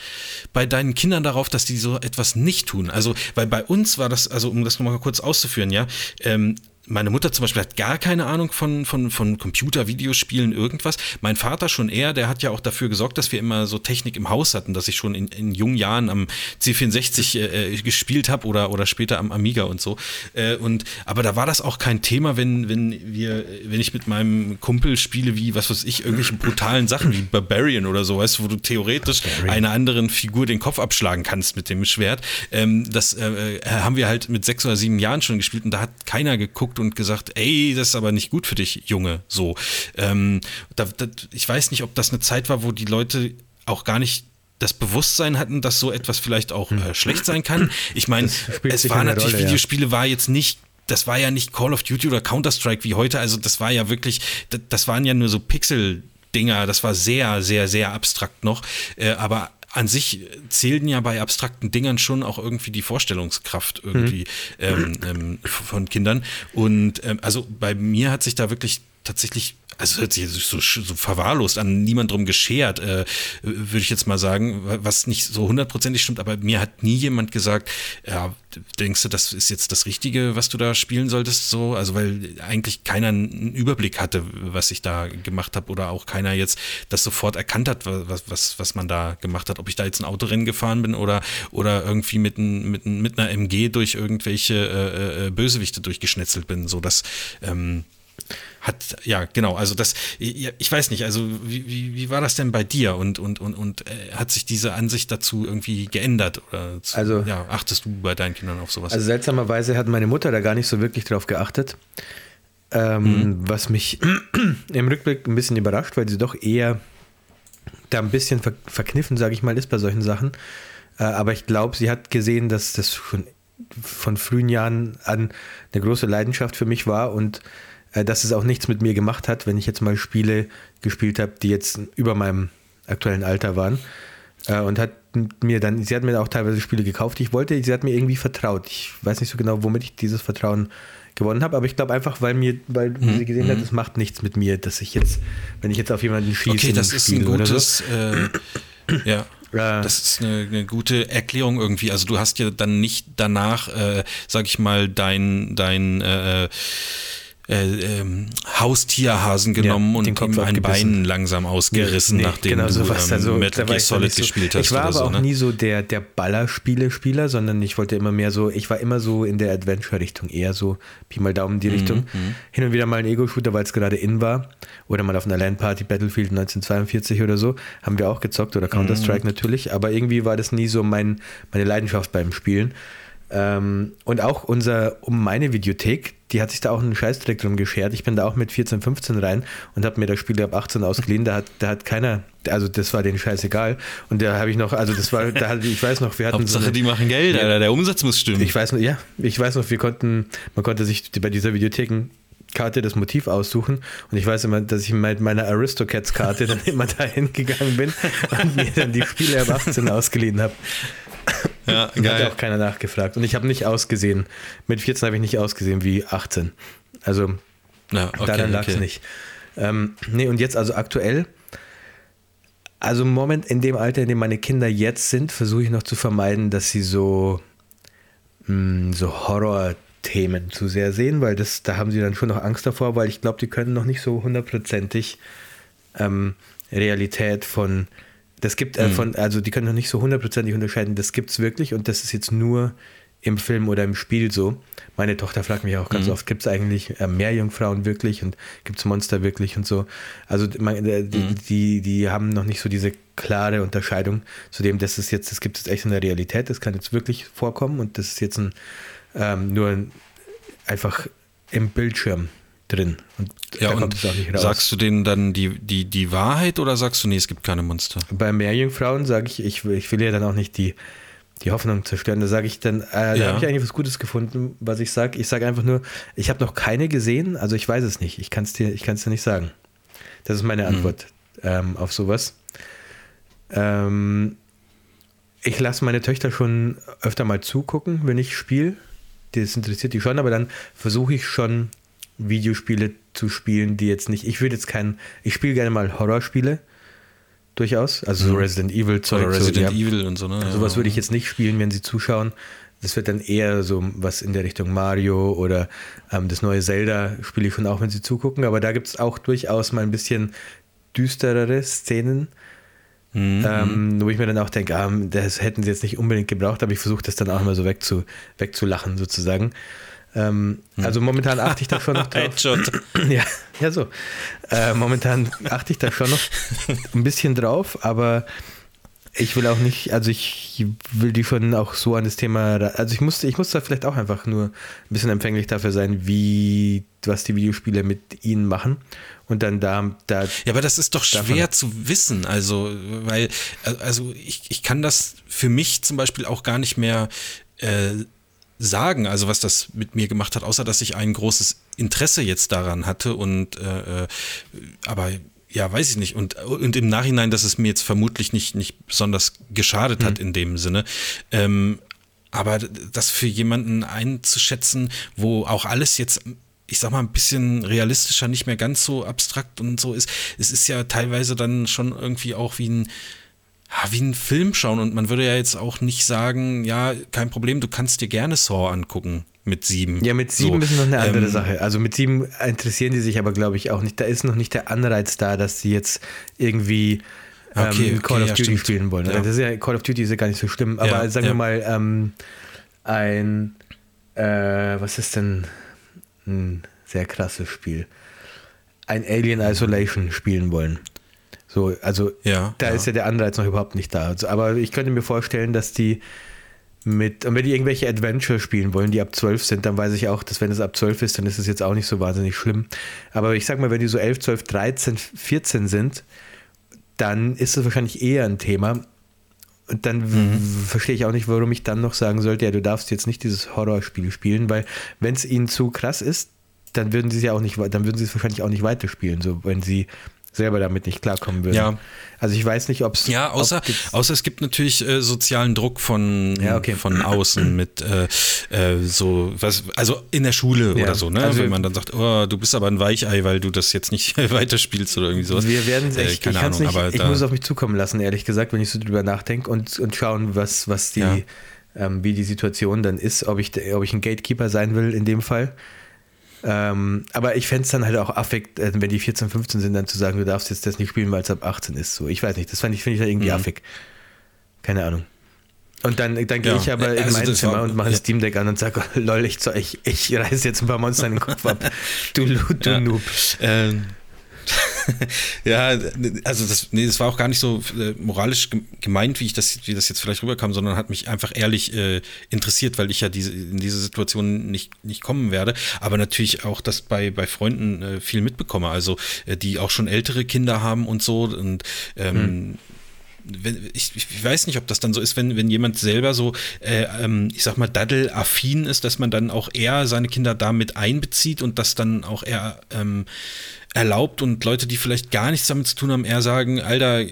S3: bei deinen Kindern darauf, dass die so etwas nicht tun? Also, weil bei uns war das, also um das nochmal kurz auszuführen, ja, ähm, meine Mutter zum Beispiel hat gar keine Ahnung von, von, von Computer, Videospielen, irgendwas. Mein Vater schon eher, der hat ja auch dafür gesorgt, dass wir immer so Technik im Haus hatten, dass ich schon in, in jungen Jahren am C64 äh, äh, gespielt habe oder, oder später am Amiga und so. Äh, und, aber da war das auch kein Thema, wenn, wenn wir, wenn ich mit meinem Kumpel spiele, wie, was weiß ich, irgendwelche brutalen Sachen wie Barbarian oder so, weißt du, wo du theoretisch Barbarian. einer anderen Figur den Kopf abschlagen kannst mit dem Schwert. Ähm, das äh, äh haben wir halt mit sechs oder sieben Jahren schon gespielt und da hat keiner geguckt, und gesagt, ey, das ist aber nicht gut für dich, Junge. So. Ähm, da, da, ich weiß nicht, ob das eine Zeit war, wo die Leute auch gar nicht das Bewusstsein hatten, dass so etwas vielleicht auch hm. äh, schlecht sein kann. Ich meine, es war natürlich, Rolle, Videospiele ja. war jetzt nicht das war ja nicht Call of Duty oder Counter-Strike wie heute, also das war ja wirklich, das, das waren ja nur so Pixel- Dinger, das war sehr, sehr, sehr abstrakt noch. Äh, aber an sich zählten ja bei abstrakten Dingern schon auch irgendwie die Vorstellungskraft irgendwie mhm. ähm, ähm, von Kindern. Und ähm, also bei mir hat sich da wirklich tatsächlich also hört sich so, so verwahrlost an, niemand drum geschert, äh, würde ich jetzt mal sagen, was nicht so hundertprozentig stimmt, aber mir hat nie jemand gesagt, ja, denkst du, das ist jetzt das Richtige, was du da spielen solltest, so, also weil eigentlich keiner einen Überblick hatte, was ich da gemacht habe oder auch keiner jetzt das sofort erkannt hat, was, was, was man da gemacht hat, ob ich da jetzt ein Autorennen gefahren bin oder, oder irgendwie mit, ein, mit, mit einer MG durch irgendwelche äh, äh, Bösewichte durchgeschnetzelt bin, so dass ähm, hat, ja, genau, also das, ich weiß nicht, also wie, wie, wie war das denn bei dir und, und, und, und äh, hat sich diese Ansicht dazu irgendwie geändert? Oder zu,
S2: also,
S3: ja, achtest du bei deinen Kindern auf sowas?
S2: Also seltsamerweise hat meine Mutter da gar nicht so wirklich drauf geachtet, ähm, mhm. was mich im Rückblick ein bisschen überrascht, weil sie doch eher da ein bisschen ver verkniffen, sage ich mal, ist bei solchen Sachen. Äh, aber ich glaube, sie hat gesehen, dass das schon von frühen Jahren an eine große Leidenschaft für mich war und dass es auch nichts mit mir gemacht hat, wenn ich jetzt mal Spiele gespielt habe, die jetzt über meinem aktuellen Alter waren. Äh, und hat mir dann, sie hat mir auch teilweise Spiele gekauft, die ich wollte, sie hat mir irgendwie vertraut. Ich weiß nicht so genau, womit ich dieses Vertrauen gewonnen habe, aber ich glaube einfach, weil mir, weil mhm. sie gesehen hat, es macht nichts mit mir, dass ich jetzt, wenn ich jetzt auf jemanden schieße,
S3: okay, das ist ein gutes, so. äh, ja. Das ist eine, eine, gute Erklärung irgendwie. Also du hast ja dann nicht danach, äh, sag ich mal, dein, dein äh, äh, ähm, Haustierhasen genommen ja, und ihm ein Bein langsam ausgerissen, nee, nachdem genau,
S2: du ähm,
S3: also, Metal Gear Solid so. gespielt hast.
S2: Ich war aber
S3: so,
S2: auch ne? nie so der, der Ballerspiele-Spieler, sondern ich wollte immer mehr so, ich war immer so in der Adventure-Richtung, eher so Pi mal Daumen die mhm, Richtung. Mhm. Hin und wieder mal ein Ego-Shooter, weil es gerade in war. Oder mal auf einer LAN-Party, Battlefield 1942 oder so, haben wir auch gezockt oder Counter-Strike mhm. natürlich. Aber irgendwie war das nie so mein, meine Leidenschaft beim Spielen. Ähm, und auch unser, um meine Videothek, die hat sich da auch einen Scheißdreck drum geschert. Ich bin da auch mit 14, 15 rein und habe mir das Spiel ab 18 ausgeliehen. Da hat, da hat keiner, also das war denen scheißegal. Und da habe ich noch, also das war, da hatte, ich weiß noch, wir hatten.
S3: Hauptsache, so eine, die machen Geld, ja, Alter, der Umsatz muss stimmen.
S2: Ich weiß noch, ja, ich weiß noch, wir konnten, man konnte sich bei dieser Videotheken Karte das Motiv aussuchen und ich weiß immer, dass ich mit meiner Aristocats-Karte dann immer dahin gegangen bin und mir dann die Spiele ab 18 ausgeliehen habe. Ja, geil. Hat auch keiner nachgefragt. Und ich habe nicht ausgesehen. Mit 14 habe ich nicht ausgesehen wie 18. Also ja, okay, daran lag es okay. nicht. Ähm, nee, und jetzt also aktuell, also im Moment in dem Alter, in dem meine Kinder jetzt sind, versuche ich noch zu vermeiden, dass sie so, mh, hm, so Horror-Themen zu sehr sehen, weil das, da haben sie dann schon noch Angst davor, weil ich glaube, die können noch nicht so hundertprozentig ähm, Realität von das gibt äh, mhm. von, also die können noch nicht so hundertprozentig unterscheiden, das gibt es wirklich und das ist jetzt nur im Film oder im Spiel so. Meine Tochter fragt mich auch ganz mhm. oft, gibt es eigentlich äh, Meerjungfrauen wirklich und gibt es Monster wirklich und so. Also man, äh, die, mhm. die, die, haben noch nicht so diese klare Unterscheidung zu dem, das ist jetzt, das gibt es echt in der Realität, das kann jetzt wirklich vorkommen und das ist jetzt ein, ähm, nur ein, einfach im Bildschirm drin.
S3: Und ja, und sagst du denen dann die, die, die Wahrheit oder sagst du, nee, es gibt keine Monster?
S2: Bei Meerjungfrauen sage ich, ich, ich will ja dann auch nicht die, die Hoffnung zerstören. Da sage ich dann, äh, ja. da habe ich eigentlich was Gutes gefunden, was ich sage. Ich sage einfach nur, ich habe noch keine gesehen, also ich weiß es nicht. Ich kann es dir, dir nicht sagen. Das ist meine hm. Antwort hm. ähm, auf sowas. Ähm, ich lasse meine Töchter schon öfter mal zugucken, wenn ich spiele. Das interessiert die schon, aber dann versuche ich schon Videospiele zu spielen, die jetzt nicht. Ich würde jetzt keinen. Ich spiele gerne mal Horrorspiele. Durchaus. Also so mhm. Resident Evil Zeug.
S3: Oder Resident so, ja. Evil und so, ne?
S2: Sowas würde ich jetzt nicht spielen, wenn sie zuschauen. Das wird dann eher so was in der Richtung Mario oder ähm, das neue Zelda spiele ich schon auch, wenn sie zugucken. Aber da gibt es auch durchaus mal ein bisschen düsterere Szenen. Mhm. Ähm, wo ich mir dann auch denke, ah, das hätten sie jetzt nicht unbedingt gebraucht, aber ich versuche das dann auch mal so wegzu, wegzulachen sozusagen. Ähm, hm. Also momentan achte ich da schon noch drauf. ja, ja, so. Äh, momentan achte ich da schon noch ein bisschen drauf, aber ich will auch nicht, also ich will die schon auch so an das Thema, also ich musste, ich muss da vielleicht auch einfach nur ein bisschen empfänglich dafür sein, wie, was die Videospiele mit ihnen machen und dann da, da
S3: Ja, aber das ist doch schwer zu wissen, also, weil, also ich, ich kann das für mich zum Beispiel auch gar nicht mehr äh, sagen, also was das mit mir gemacht hat, außer dass ich ein großes Interesse jetzt daran hatte und äh, äh, aber ja, weiß ich nicht. Und, und im Nachhinein, dass es mir jetzt vermutlich nicht, nicht besonders geschadet mhm. hat in dem Sinne. Ähm, aber das für jemanden einzuschätzen, wo auch alles jetzt ich sag mal, ein bisschen realistischer, nicht mehr ganz so abstrakt und so ist. Es ist ja teilweise dann schon irgendwie auch wie ein, ja, wie einen Film schauen und man würde ja jetzt auch nicht sagen, ja, kein Problem, du kannst dir gerne Saw angucken mit sieben.
S2: Ja, mit sieben so, ist noch eine andere ähm, Sache. Also mit sieben interessieren die sich aber, glaube ich, auch nicht. Da ist noch nicht der Anreiz da, dass sie jetzt irgendwie ähm, okay, Call of ja, Duty stimmt. spielen wollen. Ja. Das ist ja, Call of Duty ist ja gar nicht so schlimm, aber ja, sagen wir mal, ähm, ein, äh, was ist denn ein sehr krasses Spiel? Ein Alien Isolation spielen wollen. So, also ja, da ja. ist ja der Anreiz noch überhaupt nicht da. Also, aber ich könnte mir vorstellen, dass die mit, und wenn die irgendwelche Adventure spielen wollen, die ab 12 sind, dann weiß ich auch, dass wenn es ab 12 ist, dann ist es jetzt auch nicht so wahnsinnig schlimm. Aber ich sag mal, wenn die so 11, 12, 13, 14 sind, dann ist es wahrscheinlich eher ein Thema. Und dann mhm. verstehe ich auch nicht, warum ich dann noch sagen sollte, ja, du darfst jetzt nicht dieses Horrorspiel spielen, weil wenn es ihnen zu krass ist, dann würden sie es ja auch nicht, dann würden sie es wahrscheinlich auch nicht weiterspielen, so wenn sie selber damit nicht klarkommen würden.
S3: Ja.
S2: Also ich weiß nicht, ob es.
S3: Ja, außer, außer es gibt natürlich äh, sozialen Druck von,
S2: ja, okay.
S3: von außen mit äh, äh, so, was, also in der Schule ja. oder so, ne? Also, Wenn man dann sagt, oh, du bist aber ein Weichei, weil du das jetzt nicht weiterspielst oder irgendwie sowas.
S2: Wir werden äh, ich, keine ich Ahnung, nicht, aber ich muss es auf mich zukommen lassen, ehrlich gesagt, wenn ich so drüber nachdenke und, und schauen, was, was die, ja. ähm, wie die Situation dann ist, ob ich, ob ich ein Gatekeeper sein will in dem Fall. Ähm, aber ich fände es dann halt auch affekt, äh, wenn die 14, 15 sind, dann zu sagen, du darfst jetzt das nicht spielen, weil es ab 18 ist. So, ich weiß nicht, das finde ich, find ich halt irgendwie mhm. affig. Keine Ahnung. Und dann, dann gehe ja, ich aber in also mein Zimmer war, und mache ein ja. Steam Deck an und sage, lol, ich, ich, ich reiße jetzt ein paar Monster in den Kopf ab. Du, du ja. Noob. Ähm,
S3: ja, also das, nee, das war auch gar nicht so äh, moralisch gemeint, wie ich das, wie das jetzt vielleicht rüberkam, sondern hat mich einfach ehrlich äh, interessiert, weil ich ja diese, in diese Situation nicht, nicht kommen werde. Aber natürlich auch das bei, bei Freunden äh, viel mitbekomme, also äh, die auch schon ältere Kinder haben und so. Und ähm, hm. wenn, ich, ich, weiß nicht, ob das dann so ist, wenn, wenn jemand selber so, äh, ähm, ich sag mal, daddel-affin ist, dass man dann auch eher seine Kinder damit einbezieht und das dann auch eher ähm, erlaubt und Leute, die vielleicht gar nichts damit zu tun haben, eher sagen, Alter,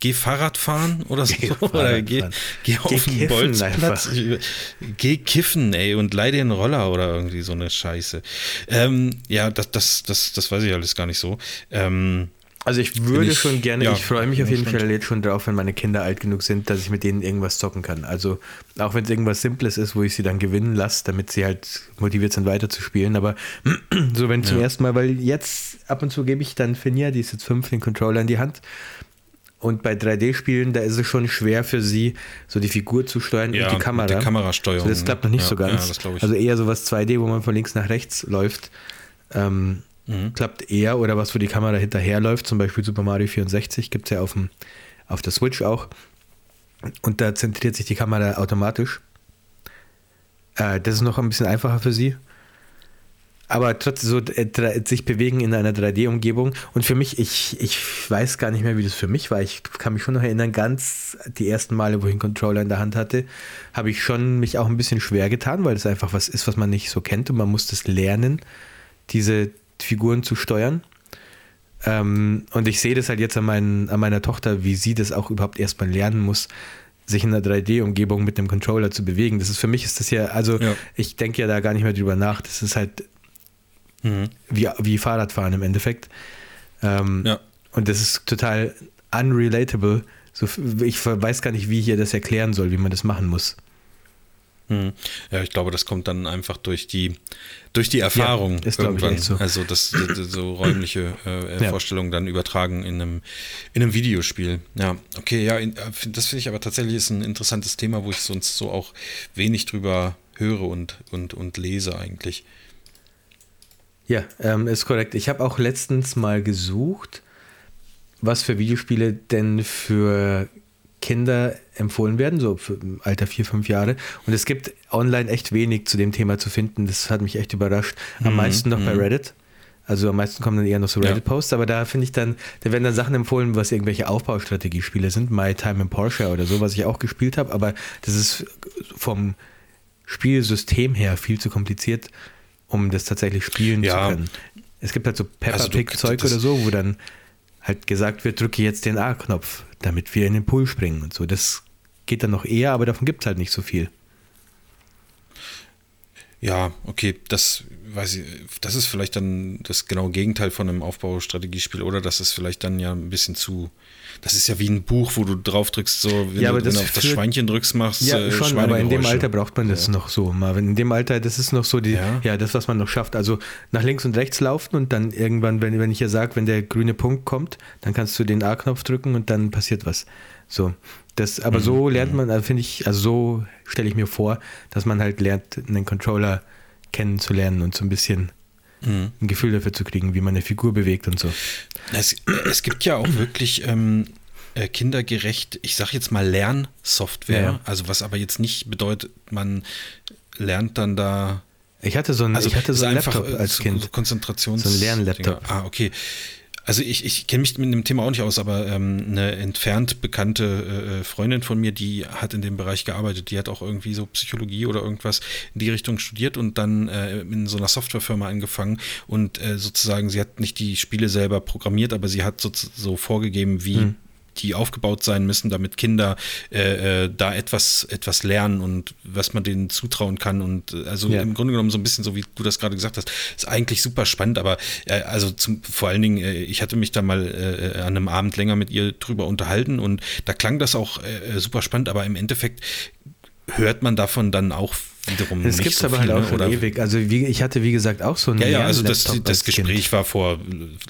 S3: geh Fahrrad fahren oder so. Geh oder geh, geh auf geh den Bolzplatz. Geh kiffen, ey, und leih dir einen Roller oder irgendwie so eine Scheiße. Ähm, ja, das, das, das, das weiß ich alles gar nicht so. Ähm,
S2: also ich würde ich, schon gerne, ja, ich freue mich auf jeden Fall jetzt schon drauf, wenn meine Kinder alt genug sind, dass ich mit denen irgendwas zocken kann. Also auch wenn es irgendwas Simples ist, wo ich sie dann gewinnen lasse, damit sie halt motiviert sind weiterzuspielen. Aber so wenn zum ja. ersten Mal, weil jetzt ab und zu gebe ich dann Finja, die ist jetzt fünf, den Controller in die Hand. Und bei 3D-Spielen, da ist es schon schwer für sie, so die Figur zu steuern ja, und die Kamera. Die
S3: Kamerasteuerung.
S2: So, das klappt noch nicht so ganz. Also eher sowas 2D, wo man von links nach rechts läuft. Ähm, mhm. klappt eher oder was für die Kamera hinterherläuft, zum Beispiel Super Mario 64 gibt es ja auf, dem, auf der Switch auch. Und da zentriert sich die Kamera automatisch. Äh, das ist noch ein bisschen einfacher für sie. Aber trotzdem so äh, sich bewegen in einer 3D-Umgebung. Und für mich, ich, ich weiß gar nicht mehr, wie das für mich war. Ich kann mich schon noch erinnern, ganz die ersten Male, wo ich einen Controller in der Hand hatte, habe ich schon mich auch ein bisschen schwer getan, weil das einfach was ist, was man nicht so kennt und man muss das lernen, diese Figuren zu steuern. Ähm, und ich sehe das halt jetzt an, mein, an meiner Tochter, wie sie das auch überhaupt erstmal lernen muss, sich in einer 3D-Umgebung mit dem Controller zu bewegen. Das ist für mich ist das ja, also ja. ich denke ja da gar nicht mehr drüber nach. Das ist halt mhm. wie, wie Fahrradfahren im Endeffekt. Ähm, ja. Und das ist total unrelatable. So, ich weiß gar nicht, wie ich ihr das erklären soll, wie man das machen muss.
S3: Hm. Ja, ich glaube, das kommt dann einfach durch die, durch die Erfahrung ja, irgendwann. So. Also das, so räumliche äh, ja. Vorstellungen dann übertragen in einem, in einem Videospiel. Ja, okay, ja, äh, das finde ich aber tatsächlich ist ein interessantes Thema, wo ich sonst so auch wenig drüber höre und, und, und lese eigentlich.
S2: Ja, ähm, ist korrekt. Ich habe auch letztens mal gesucht, was für Videospiele denn für Kinder empfohlen werden, so für Alter vier, fünf Jahre. Und es gibt online echt wenig zu dem Thema zu finden. Das hat mich echt überrascht. Am mhm, meisten noch bei mhm. Reddit. Also am meisten kommen dann eher noch so Reddit-Posts, ja. aber da finde ich dann, da werden dann Sachen empfohlen, was irgendwelche Aufbaustrategiespiele sind, My Time in Porsche oder so, was ich auch gespielt habe, aber das ist vom Spielsystem her viel zu kompliziert, um das tatsächlich spielen ja. zu können. Es gibt halt so Peppa also Pig-Zeug oder so, wo dann halt gesagt wird, drücke jetzt den A-Knopf, damit wir in den Pool springen und so. Das geht dann noch eher, aber davon gibt es halt nicht so viel.
S3: Ja, okay, das weiß ich, das ist vielleicht dann das genaue Gegenteil von einem Aufbaustrategiespiel, oder? Das ist vielleicht dann ja ein bisschen zu. Das ist ja wie ein Buch, wo du drauf drückst, so wenn ja, du, wenn du auf das Schweinchen drückst, machst
S2: Ja, äh, schon, aber in dem Alter braucht man das ja. noch so, Marvin. In dem Alter, das ist noch so die, ja. ja. das, was man noch schafft. Also nach links und rechts laufen und dann irgendwann, wenn, wenn ich ja sage, wenn der grüne Punkt kommt, dann kannst du den A-Knopf drücken und dann passiert was. So. Das, aber mhm. so lernt mhm. man, also finde ich, also so stelle ich mir vor, dass man halt lernt, einen Controller kennenzulernen und so ein bisschen mhm. ein Gefühl dafür zu kriegen, wie man eine Figur bewegt und so.
S3: Es, es gibt ja auch wirklich ähm, äh, kindergerecht, ich sage jetzt mal Lernsoftware, ja. also was aber jetzt nicht bedeutet, man lernt dann da.
S2: Ich hatte so einen, also ich hatte so einen Laptop als Kind.
S3: Konzentrations.
S2: So einen Lernlaptop.
S3: Ah, okay. Also ich, ich kenne mich mit dem Thema auch nicht aus, aber ähm, eine entfernt bekannte äh, Freundin von mir, die hat in dem Bereich gearbeitet, die hat auch irgendwie so Psychologie oder irgendwas in die Richtung studiert und dann äh, in so einer Softwarefirma angefangen. Und äh, sozusagen, sie hat nicht die Spiele selber programmiert, aber sie hat so, so vorgegeben, wie hm die aufgebaut sein müssen, damit Kinder äh, äh, da etwas, etwas lernen und was man denen zutrauen kann. Und äh, also ja. im Grunde genommen so ein bisschen so, wie du das gerade gesagt hast, ist eigentlich super spannend, aber äh, also zum, vor allen Dingen, äh, ich hatte mich da mal äh, an einem Abend länger mit ihr drüber unterhalten und da klang das auch super spannend, aber im Endeffekt hört man davon dann auch wiederum
S2: das gibt es so aber halt auch schon ewig. Also wie, ich hatte wie gesagt auch so ein
S3: Ja, ja, also das, das Gespräch kind. war vor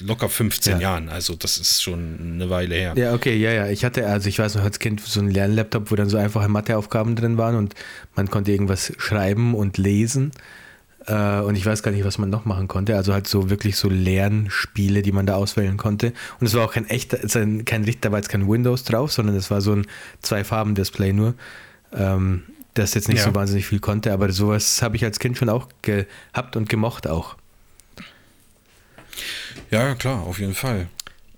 S3: locker 15 ja. Jahren, also das ist schon eine Weile her.
S2: Ja, okay, ja, ja. Ich hatte, also ich weiß noch als Kind so einen Lernlaptop, wo dann so einfache Matheaufgaben drin waren und man konnte irgendwas schreiben und lesen. Äh, und ich weiß gar nicht, was man noch machen konnte. Also halt so wirklich so Lernspiele, die man da auswählen konnte. Und es war auch kein echter, kein, da war jetzt kein Windows drauf, sondern es war so ein Zwei-Farben-Display nur. Ähm, das jetzt nicht ja. so wahnsinnig viel konnte, aber sowas habe ich als Kind schon auch gehabt und gemocht auch.
S3: Ja, klar, auf jeden Fall.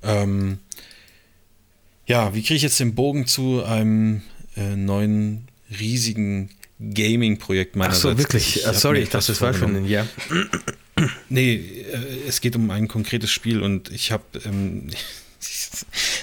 S3: Ähm, ja, wie kriege ich jetzt den Bogen zu einem äh, neuen riesigen Gaming-Projekt
S2: meinerseits? Ach so, wirklich? Ich, sorry, ich dachte, das war schon ein Jahr.
S3: Nee, äh, es geht um ein konkretes Spiel und ich habe ähm,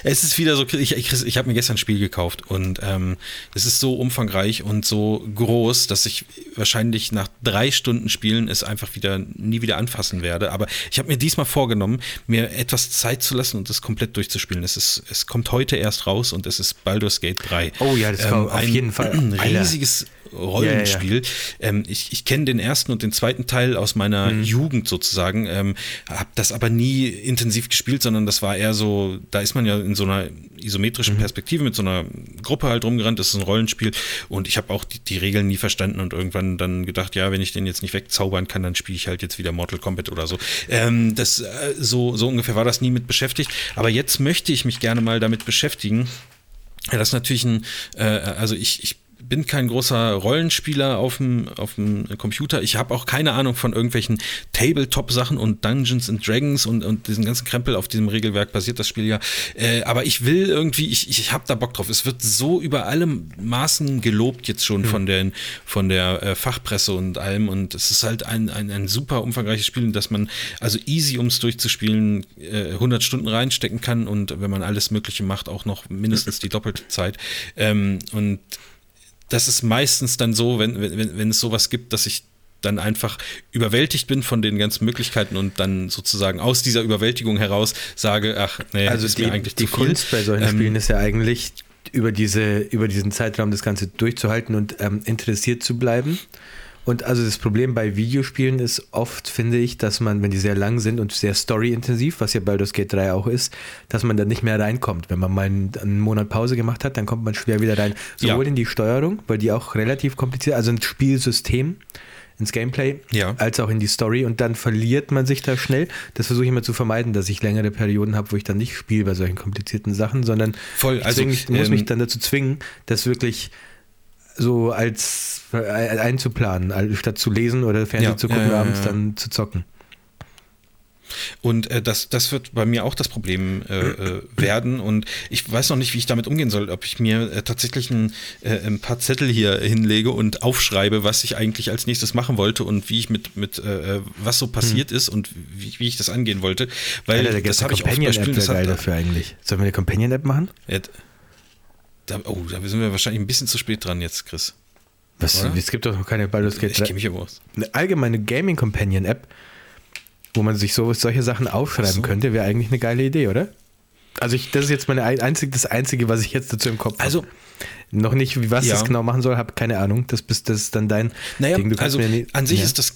S3: es ist wieder so, ich, ich, ich habe mir gestern ein Spiel gekauft und ähm, es ist so umfangreich und so groß, dass ich wahrscheinlich nach drei Stunden Spielen es einfach wieder nie wieder anfassen werde. Aber ich habe mir diesmal vorgenommen, mir etwas Zeit zu lassen und es komplett durchzuspielen. Es, ist, es kommt heute erst raus und es ist Baldur's Gate 3.
S2: Oh ja, das ähm, auf jeden Fall.
S3: Ein riesiges Rollenspiel. Ja, ja. Ähm, ich ich kenne den ersten und den zweiten Teil aus meiner mhm. Jugend sozusagen, ähm, habe das aber nie intensiv gespielt, sondern das war eher so, da ist man ja in so einer isometrischen mhm. Perspektive mit so einer Gruppe halt rumgerannt, das ist ein Rollenspiel und ich habe auch die, die, Regeln nie verstanden und irgendwann dann gedacht, ja, wenn ich den jetzt nicht wegzaubern kann, dann spiele ich halt jetzt wieder Mortal Kombat oder so. Ähm, das, äh, so, so ungefähr war das nie mit beschäftigt, aber jetzt möchte ich mich gerne mal damit beschäftigen. Ja, das ist natürlich ein, äh, also ich, ich bin kein großer Rollenspieler auf dem, auf dem Computer. Ich habe auch keine Ahnung von irgendwelchen Tabletop-Sachen und Dungeons and Dragons und, und diesen ganzen Krempel. Auf diesem Regelwerk basiert das Spiel ja. Äh, aber ich will irgendwie, ich, ich habe da Bock drauf. Es wird so über alle Maßen gelobt jetzt schon mhm. von, den, von der äh, Fachpresse und allem. Und es ist halt ein, ein, ein super umfangreiches Spiel, dass man also easy, um es durchzuspielen, äh, 100 Stunden reinstecken kann und wenn man alles Mögliche macht, auch noch mindestens die doppelte Zeit. Ähm, und das ist meistens dann so, wenn, wenn, wenn es sowas gibt, dass ich dann einfach überwältigt bin von den ganzen Möglichkeiten und dann sozusagen aus dieser Überwältigung heraus sage, ach nee,
S2: also ist die, mir eigentlich die zu viel. Kunst bei solchen ähm, Spielen ist ja eigentlich über diese über diesen Zeitraum das Ganze durchzuhalten und ähm, interessiert zu bleiben und also das Problem bei Videospielen ist oft, finde ich, dass man, wenn die sehr lang sind und sehr storyintensiv, was ja Baldur's Gate 3 auch ist, dass man da nicht mehr reinkommt. Wenn man mal einen, einen Monat Pause gemacht hat, dann kommt man schwer wieder rein. Sowohl ja. in die Steuerung, weil die auch relativ kompliziert, also ein Spielsystem, ins Gameplay,
S3: ja.
S2: als auch in die Story und dann verliert man sich da schnell. Das versuche ich immer zu vermeiden, dass ich längere Perioden habe, wo ich dann nicht spiele bei solchen komplizierten Sachen, sondern
S3: Voll, also,
S2: ich muss ähm, mich dann dazu zwingen, das wirklich so als äh, einzuplanen, statt zu lesen oder Fernsehen ja, zu gucken, ja, ja, abends dann zu zocken.
S3: Und äh, das, das wird bei mir auch das Problem äh, äh, werden. Und ich weiß noch nicht, wie ich damit umgehen soll. Ob ich mir äh, tatsächlich ein, ein, paar Zettel hier hinlege und aufschreibe, was ich eigentlich als nächstes machen wollte und wie ich mit, mit was so passiert hm. ist und wie, wie, ich das angehen wollte. Weil
S2: Alter, das habe ich auch bei Spielen, das geil dafür eigentlich. Sollen wir eine Companion-App machen?
S3: Da, oh, da sind wir wahrscheinlich ein bisschen zu spät dran jetzt, Chris.
S2: Was? Oder? Es gibt doch noch keine Baldur's Gate.
S3: Ich kenne mich aus.
S2: Eine allgemeine Gaming Companion App, wo man sich so, solche Sachen aufschreiben so. könnte, wäre eigentlich eine geile Idee, oder? Also ich, das ist jetzt meine einzig, das Einzige, was ich jetzt dazu im Kopf habe.
S3: Also
S2: noch nicht, was ja. das genau machen soll, habe keine Ahnung. Das, bist, das ist dann dein
S3: naja, Ding. also nie, an sich ja. ist das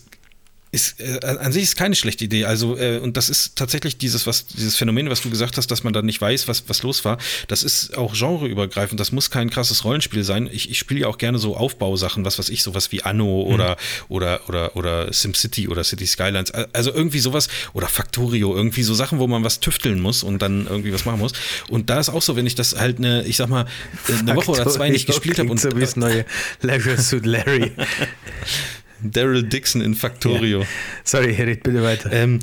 S3: ist, äh, an sich ist keine schlechte Idee. Also, äh, und das ist tatsächlich dieses, was, dieses Phänomen, was du gesagt hast, dass man dann nicht weiß, was, was los war. Das ist auch genreübergreifend. Das muss kein krasses Rollenspiel sein. Ich, ich spiele ja auch gerne so Aufbausachen, was weiß ich, sowas wie Anno mhm. oder, oder, oder, oder SimCity oder City Skylines. Also irgendwie sowas, oder Factorio, irgendwie so Sachen, wo man was tüfteln muss und dann irgendwie was machen muss. Und da ist auch so, wenn ich das halt eine, ich sag mal, eine Woche oder zwei nicht gespielt habe und.
S2: So wie das neue Leisure Suit Larry.
S3: Daryl Dixon in Factorio. Ja.
S2: Sorry, red bitte weiter.
S3: Ähm,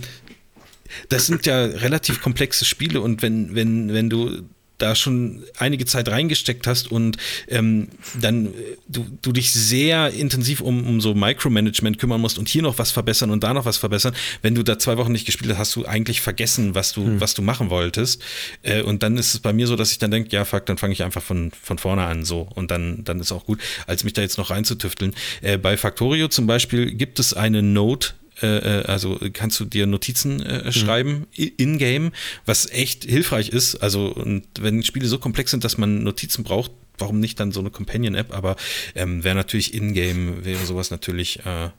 S3: das sind ja relativ komplexe Spiele und wenn, wenn, wenn du da schon einige Zeit reingesteckt hast und ähm, dann äh, du, du dich sehr intensiv um, um so Micromanagement kümmern musst und hier noch was verbessern und da noch was verbessern, wenn du da zwei Wochen nicht gespielt hast, hast du eigentlich vergessen, was du, hm. was du machen wolltest. Äh, und dann ist es bei mir so, dass ich dann denke, ja, fuck, dann fange ich einfach von, von vorne an so und dann, dann ist auch gut, als mich da jetzt noch reinzutüfteln. Äh, bei Factorio zum Beispiel gibt es eine Note, äh, äh, also kannst du dir Notizen äh, mhm. schreiben in-game, was echt hilfreich ist. Also, und wenn Spiele so komplex sind, dass man Notizen braucht, warum nicht dann so eine Companion-App? Aber ähm, wäre natürlich in-game, wäre sowas natürlich äh,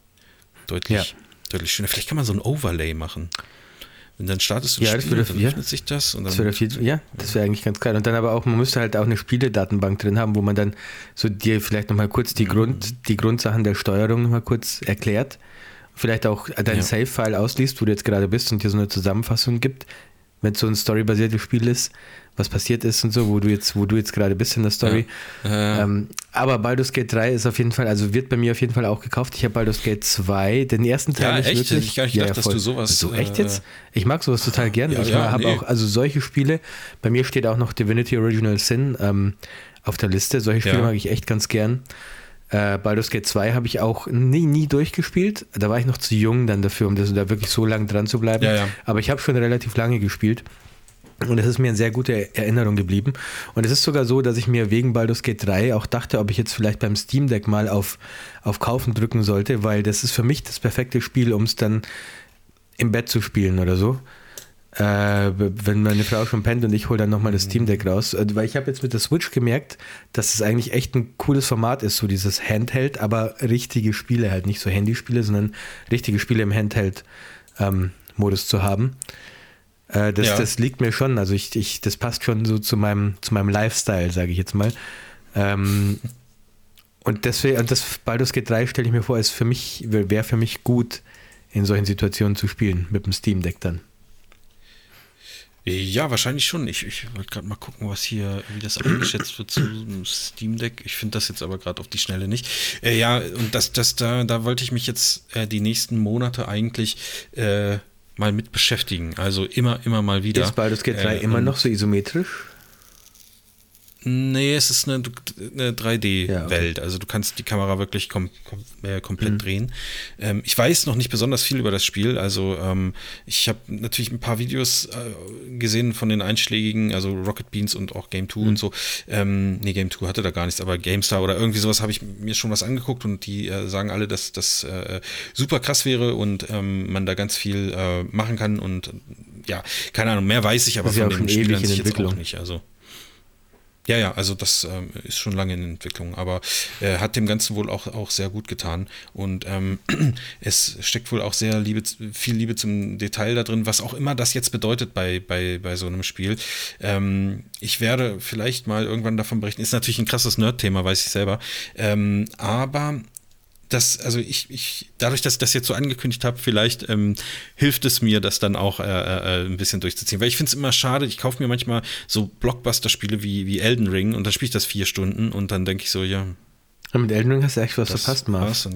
S3: deutlich, ja. deutlich schöner. Vielleicht kann man so ein Overlay machen. Und dann startest du
S2: ja, das Spiel, würde,
S3: dann
S2: ja.
S3: öffnet sich das. Und
S2: dann, das würde viel, ja, das wäre eigentlich ganz geil. Und dann aber auch, man müsste halt auch eine Spieledatenbank drin haben, wo man dann so dir vielleicht nochmal kurz die, mhm. Grund, die Grundsachen der Steuerung nochmal kurz erklärt vielleicht auch dein ja. Save-File ausliest, wo du jetzt gerade bist und dir so eine Zusammenfassung gibt, wenn es so ein storybasiertes Spiel ist, was passiert ist und so, wo du jetzt, wo du jetzt gerade bist in der Story. Ja. Ähm, aber Baldur's Gate 3 ist auf jeden Fall, also wird bei mir auf jeden Fall auch gekauft. Ich habe Baldur's Gate 2, den ersten Teil
S3: ja, nicht echt? wirklich. Ich gar nicht
S2: ja,
S3: gedacht, dass du sowas.
S2: So echt jetzt? Äh, ich mag sowas total gerne. ich habe nee. auch, also solche Spiele, bei mir steht auch noch Divinity Original Sin ähm, auf der Liste. Solche Spiele mag ich echt ganz gern. Äh, Baldur's Gate 2 habe ich auch nie, nie durchgespielt. Da war ich noch zu jung dann dafür, um das, da wirklich so lange dran zu bleiben.
S3: Ja, ja.
S2: Aber ich habe schon relativ lange gespielt. Und es ist mir eine sehr gute Erinnerung geblieben. Und es ist sogar so, dass ich mir wegen Baldur's Gate 3 auch dachte, ob ich jetzt vielleicht beim Steam Deck mal auf, auf Kaufen drücken sollte, weil das ist für mich das perfekte Spiel, um es dann im Bett zu spielen oder so. Äh, wenn meine Frau schon pennt und ich hole dann nochmal das Steam Deck raus. Äh, weil ich habe jetzt mit der Switch gemerkt, dass es eigentlich echt ein cooles Format ist, so dieses Handheld, aber richtige Spiele halt, nicht so Handyspiele, sondern richtige Spiele im Handheld-Modus ähm, zu haben. Äh, das, ja. das liegt mir schon, also ich, ich, das passt schon so zu meinem, zu meinem Lifestyle, sage ich jetzt mal. Ähm, und deswegen, und das Baldur's Gate 3 stelle ich mir vor, ist für mich, wäre für mich gut, in solchen Situationen zu spielen, mit dem Steam Deck dann.
S3: Ja, wahrscheinlich schon. Ich, ich wollte gerade mal gucken, was hier, wie das eingeschätzt wird zu Steam Deck. Ich finde das jetzt aber gerade auf die Schnelle nicht. Äh, ja, und das, das, da, da wollte ich mich jetzt äh, die nächsten Monate eigentlich äh, mal mit beschäftigen. Also immer, immer mal wieder.
S2: Ist Baldur's Gate 3 immer noch so isometrisch?
S3: Nee, es ist eine, eine 3D-Welt. Ja. Also du kannst die Kamera wirklich kom kom äh, komplett mhm. drehen. Ähm, ich weiß noch nicht besonders viel über das Spiel. Also ähm, ich habe natürlich ein paar Videos äh, gesehen von den einschlägigen, also Rocket Beans und auch Game 2 mhm. und so. Ähm, nee, Game 2 hatte da gar nichts, aber GameStar oder irgendwie sowas habe ich mir schon was angeguckt und die äh, sagen alle, dass das äh, super krass wäre und ähm, man da ganz viel äh, machen kann und ja, keine Ahnung, mehr weiß ich aber von dem Spiel an sich jetzt auch nicht. Also ja, ja, also das ähm, ist schon lange in Entwicklung, aber äh, hat dem Ganzen wohl auch, auch sehr gut getan. Und ähm, es steckt wohl auch sehr Liebe, viel Liebe zum Detail da drin, was auch immer das jetzt bedeutet bei, bei, bei so einem Spiel. Ähm, ich werde vielleicht mal irgendwann davon berichten. Ist natürlich ein krasses Nerd-Thema, weiß ich selber. Ähm, aber das, also ich, ich, dadurch, dass ich das jetzt so angekündigt habe, vielleicht ähm, hilft es mir, das dann auch äh, äh, ein bisschen durchzuziehen. Weil ich finde es immer schade, ich kaufe mir manchmal so Blockbuster-Spiele wie, wie Elden Ring und dann spiele ich das vier Stunden und dann denke ich so, ja.
S2: Und mit Elden Ring hast du echt was verpasst, Marv.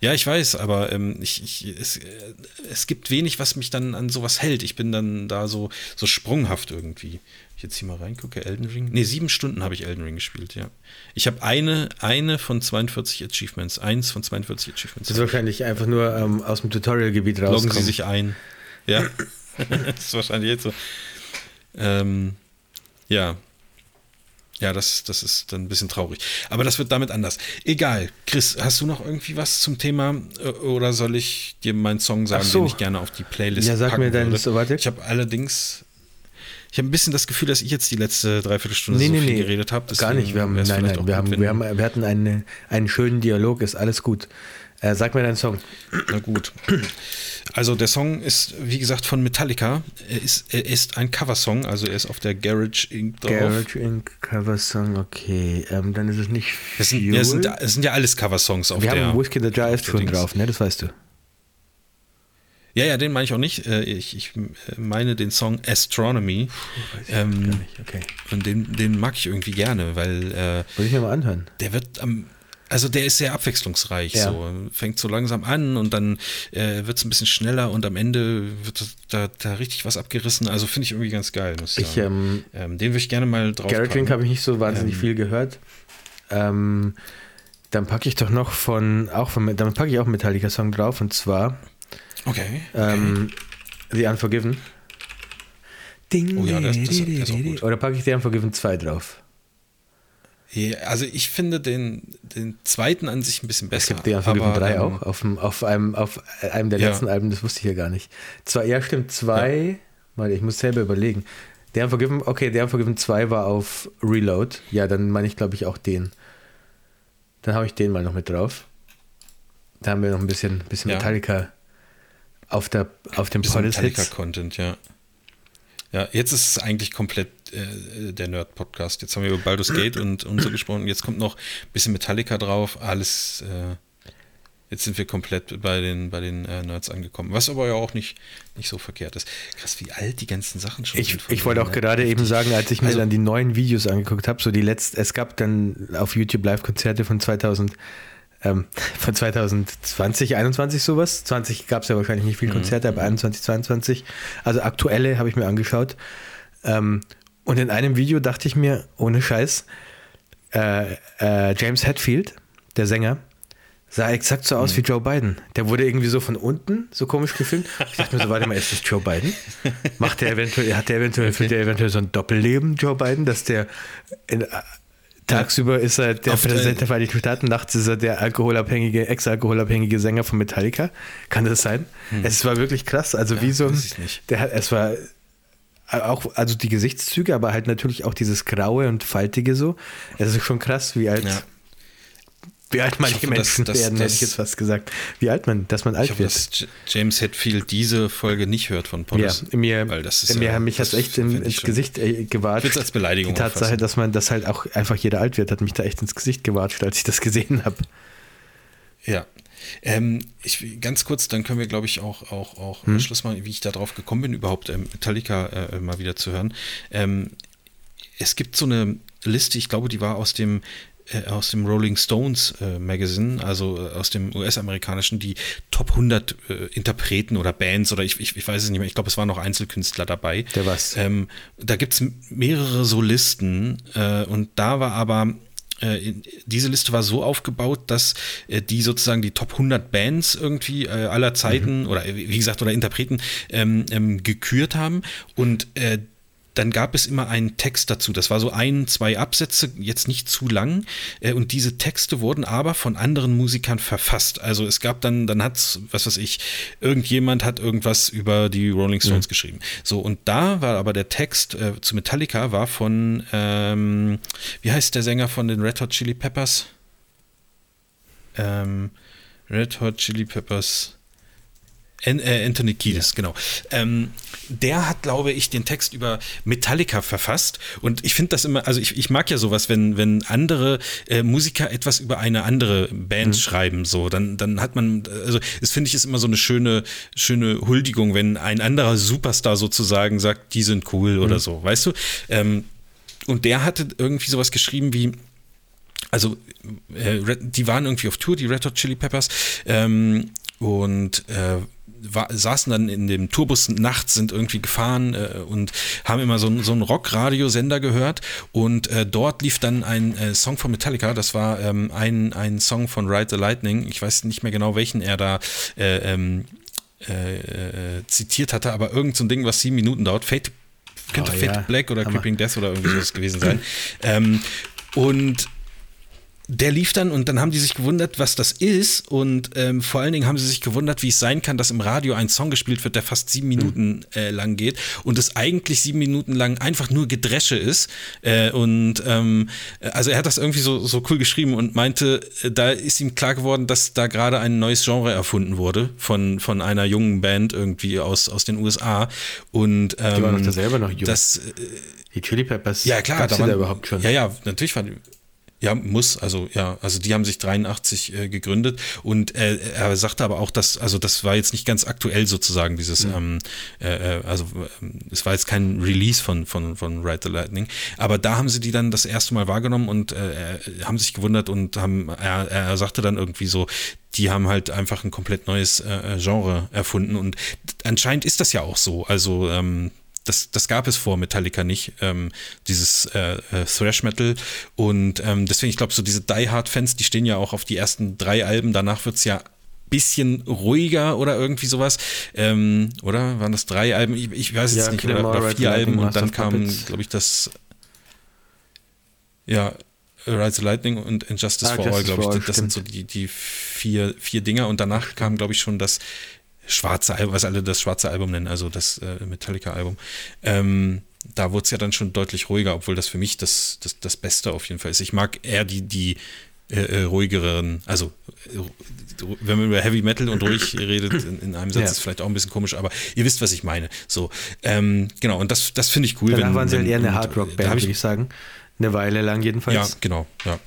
S3: Ja, ich weiß, aber ähm, ich, ich, es, äh, es gibt wenig, was mich dann an sowas hält. Ich bin dann da so, so sprunghaft irgendwie ich jetzt hier mal reingucke, Elden Ring. Ne, sieben Stunden habe ich Elden Ring gespielt, ja. Ich habe eine, eine von 42 Achievements, eins von 42 Achievements.
S2: Das ist wahrscheinlich einfach nur ähm, aus dem Tutorial-Gebiet raus.
S3: Loggen Sie sich ein. Ja. das ist wahrscheinlich jetzt so. Ähm, ja. Ja, das, das ist dann ein bisschen traurig. Aber das wird damit anders. Egal. Chris, hast du noch irgendwie was zum Thema? Äh, oder soll ich dir meinen Song sagen, so. den ich gerne auf die Playlist
S2: Ja, sag mir deinen.
S3: Ich habe allerdings ich habe ein bisschen das Gefühl, dass ich jetzt die letzte Dreiviertelstunde nee, so nee, viel nee, geredet habe.
S2: Gar nicht. Wir haben, nein, nein, wir, haben, wir, haben, wir hatten einen, einen schönen Dialog, ist alles gut. Äh, sag mir deinen Song.
S3: Na gut. Also der Song ist, wie gesagt, von Metallica. Er ist, er ist ein Coversong, also er ist auf der Garage Inc.
S2: drauf. Garage Inc. Coversong, okay. Ähm, dann ist es nicht
S3: es sind, ja, es, sind, es sind ja alles Coversongs auf
S2: wir
S3: der.
S2: Wir haben Whiskey the Jar ist schon drauf, ne? Das weißt du.
S3: Ja, ja, den meine ich auch nicht. Äh, ich, ich meine den Song Astronomy. Puh, ähm, okay. Und den, den mag ich irgendwie gerne, weil. Äh,
S2: Wollte ich mir mal anhören.
S3: Der wird am. Also der ist sehr abwechslungsreich.
S2: Ja.
S3: So. Fängt so langsam an und dann äh, wird es ein bisschen schneller und am Ende wird da, da richtig was abgerissen. Also finde ich irgendwie ganz geil, muss ich
S2: Ich,
S3: sagen.
S2: ähm,
S3: ähm, den würde ich gerne mal drauf
S2: Garrett Link
S3: packen.
S2: habe ich nicht so wahnsinnig
S3: Ähm,
S2: viel gehört. Ähm, dann packe ich doch noch von, auch von, dann packe ich auch einen Metallica-Song drauf und zwar
S3: Okay. okay.
S2: ähm, The Unforgiven. Ding,
S3: Oh ja, das- das- das ist auch gut.
S2: Oder packe ich The Unforgiven 2 drauf?
S3: Ja, also ich finde den, den zweiten an sich ein bisschen
S2: Es
S3: besser.
S2: gibt The Unforgiven
S3: aber,
S2: 3
S3: ähm,
S2: auch auf, dem, auf, einem, auf einem der
S3: Ja.
S2: letzten Alben, das wusste ich ja gar nicht. Zwei, ja, stimmt, zwei. Warte, ich muss selber überlegen. The Unforgiven, okay, The Unforgiven 2 war auf Reload. Ja, dann meine ich, glaube ich, auch den. Dann habe ich den mal noch mit drauf. Da haben wir noch ein bisschen, bisschen
S3: Ja.
S2: Metallica auf, der, auf dem.
S3: Metallica-Content, ja. Ja, jetzt ist es eigentlich komplett äh, der Nerd-Podcast. Jetzt haben wir über Baldur's Gate und, und so gesprochen. Jetzt kommt noch ein bisschen Metallica drauf. Alles, äh, jetzt sind wir komplett bei den, bei den äh, Nerds angekommen. Was aber ja auch nicht, nicht so verkehrt ist. Krass, wie alt die ganzen Sachen schon
S2: Ich,
S3: sind.
S2: ich wollte auch gerade eben sagen, als ich mir
S3: Also-
S2: dann die neuen Videos angeguckt habe, so die letzten, es gab dann auf YouTube Live-Konzerte von 2000, ähm, von 2020, 21 sowas. 20 gab es ja wahrscheinlich nicht viele Konzerte, aber 21, 22. Also aktuelle habe ich mir angeschaut. Ähm, und in einem Video dachte ich mir, ohne Scheiß, äh, äh, James Hetfield, der Sänger, sah exakt so aus wie Joe Biden. Der wurde irgendwie so von unten so komisch gefilmt. Ich dachte mir so, warte mal, ist das Joe Biden? Macht der eventuell, hat der eventuell, führt der eventuell so ein Doppelleben, Joe Biden, dass der in, äh, tagsüber ist er der
S3: Auf
S2: Präsident der Vereinigten Staaten, nachts ist er der alkoholabhängige, ex-alkoholabhängige Sänger von Metallica. Kann das sein? Es war wirklich krass. Also wie so ein,
S3: weiß ich nicht.
S2: der hat, es war auch, also die Gesichtszüge, aber halt natürlich auch dieses Graue und Faltige so. Es ist schon krass, wie alt,
S3: Ja.
S2: wie alt manche
S3: hoffe, dass-
S2: Menschen
S3: dass-
S2: werden, hätte ich
S3: dass-
S2: jetzt fast gesagt. Wie alt man, dass man alt
S3: Ich hoffe,
S2: wird.
S3: dass James Hetfield diese Folge nicht hört von
S2: Ja,
S3: Poddes.
S2: mir,
S3: weil das ist
S2: mir
S3: ja, das
S2: echt in,
S3: find ich
S2: ins Gesicht äh, gewatscht.
S3: Ich als Beleidigung
S2: Die Tatsache,
S3: auffassen.
S2: dass man das halt auch einfach jeder alt wird, hat mich da echt ins Gesicht gewatscht, als ich das gesehen habe.
S3: Ja. Ähm, ich, ganz kurz, dann können wir, glaube ich, auch, auch, auch
S2: Hm?
S3: Schluss machen, wie ich da drauf gekommen bin, überhaupt ähm, Metallica äh, mal wieder zu hören. Ähm, es gibt so eine Liste, ich glaube, die war aus dem äh, aus dem Rolling Stones äh, Magazine, also äh, aus dem US-amerikanischen, die Top 100 äh, Interpreten oder Bands oder ich, ich, ich weiß es nicht mehr, ich glaube, es waren noch Einzelkünstler dabei.
S2: Der was?
S3: Ähm, da gibt es mehrere Solisten äh, und da war aber diese Liste war so aufgebaut, dass äh, die sozusagen die Top 100 Bands irgendwie äh, aller Zeiten oder äh, wie gesagt oder Interpreten ähm, ähm, gekürt haben. Und äh, dann gab es immer einen Text dazu. Das war so ein, zwei Absätze, jetzt nicht zu lang. Äh, Und diese Texte wurden aber von anderen Musikern verfasst. Also es gab dann, dann hat's, was weiß ich, irgendjemand hat irgendwas über die Rolling Stones geschrieben. So, und da war aber der Text äh, zu Metallica war von, ähm, wie heißt der Sänger von den Red Hot Chili Peppers? Ähm, Red Hot Chili Peppers. Äh, Anthony Kiedis, genau. Ähm, der hat, glaube ich, den Text über Metallica verfasst. Und ich finde das immer, also ich, ich mag ja sowas, wenn, wenn andere äh, Musiker etwas über eine andere Band schreiben, so, dann, dann hat man, also das finde ich ist immer so eine schöne, schöne Huldigung, wenn ein anderer Superstar sozusagen sagt, die sind cool oder so, weißt du? Ähm, und der hatte irgendwie sowas geschrieben wie, also äh, die waren irgendwie auf Tour, die Red Hot Chili Peppers, ähm, und äh, war, saßen dann in dem Tourbus nachts, sind irgendwie gefahren äh, und haben immer so, einen- so einen Rock-Radiosender gehört und äh, dort lief dann ein äh, Song von Metallica, das war ähm, ein, ein Song von Ride the Lightning, ich weiß nicht mehr genau, welchen er da äh, ähm, äh, äh, zitiert hatte, aber irgend so ein Ding, was sieben Minuten dauert, Fate, könnte
S2: Oh,
S3: Fate
S2: ja.
S3: Black oder
S2: Hammer.
S3: Creeping Death oder irgendwie sowas gewesen sein. ähm, und der lief dann und dann haben die sich gewundert, was das ist. Und ähm, vor allen Dingen haben sie sich gewundert, wie es sein kann, dass im Radio ein Song gespielt wird, der fast sieben Minuten äh, lang geht und es eigentlich sieben Minuten lang einfach nur Gedresche ist. Äh, und ähm, also er hat das irgendwie so, so cool geschrieben und meinte, äh, da ist ihm klar geworden, dass da gerade ein neues Genre erfunden wurde von, von einer jungen Band irgendwie aus, aus den USA. Und ähm,
S2: Die waren doch da selber noch jung.
S3: Das, äh,
S2: Die Chili Peppers,
S3: ja, klar, da waren,
S2: da überhaupt schon?
S3: Ja, ja, natürlich waren die. Ja, muss, also ja, also die haben sich 83 äh, gegründet. Und äh, er sagte aber auch, dass, also das war jetzt nicht ganz aktuell sozusagen, dieses, mhm. ähm, äh, äh also äh, es war jetzt kein Release von, von, von Ride the Lightning, aber da haben sie die dann das erste Mal wahrgenommen und äh, haben sich gewundert und haben, er, er sagte dann irgendwie so, die haben halt einfach ein komplett neues äh, Genre erfunden. Und anscheinend ist das ja auch so, also ähm, das, das gab es vor Metallica nicht, ähm, dieses äh, äh, Thrash Metal. Und ähm, deswegen, ich glaube, so diese Die Hard-Fans, die stehen ja auch auf die ersten drei Alben. Danach wird es ja bisschen ruhiger oder irgendwie sowas. Ähm, oder waren das drei Alben? Ich, ich weiß jetzt ja, nicht, oder, oder vier Alben und dann kam, glaube ich, das. Ja, Ride the Lightning und Injustice ah, for All, glaube ich. das stimmt. sind so die, die vier, vier Dinger. Und danach kam, glaube ich, schon das schwarze Album, was alle das schwarze Album nennen, also das äh, Metallica-Album. Ähm, da wurde es ja dann schon deutlich ruhiger, obwohl das für mich das, das, das Beste auf jeden Fall ist. Ich mag eher die, die äh, äh ruhigeren, also äh, wenn man über Heavy Metal und ruhig redet in, in einem Satz, ja. ist vielleicht auch ein bisschen komisch, aber ihr wisst, was ich meine. So, ähm, genau, und das, das finde ich cool.
S2: Danach wenn, waren sie halt eher eine Hardrock-Band, würde ich sagen. Eine Weile lang jedenfalls.
S3: Ja, genau, ja.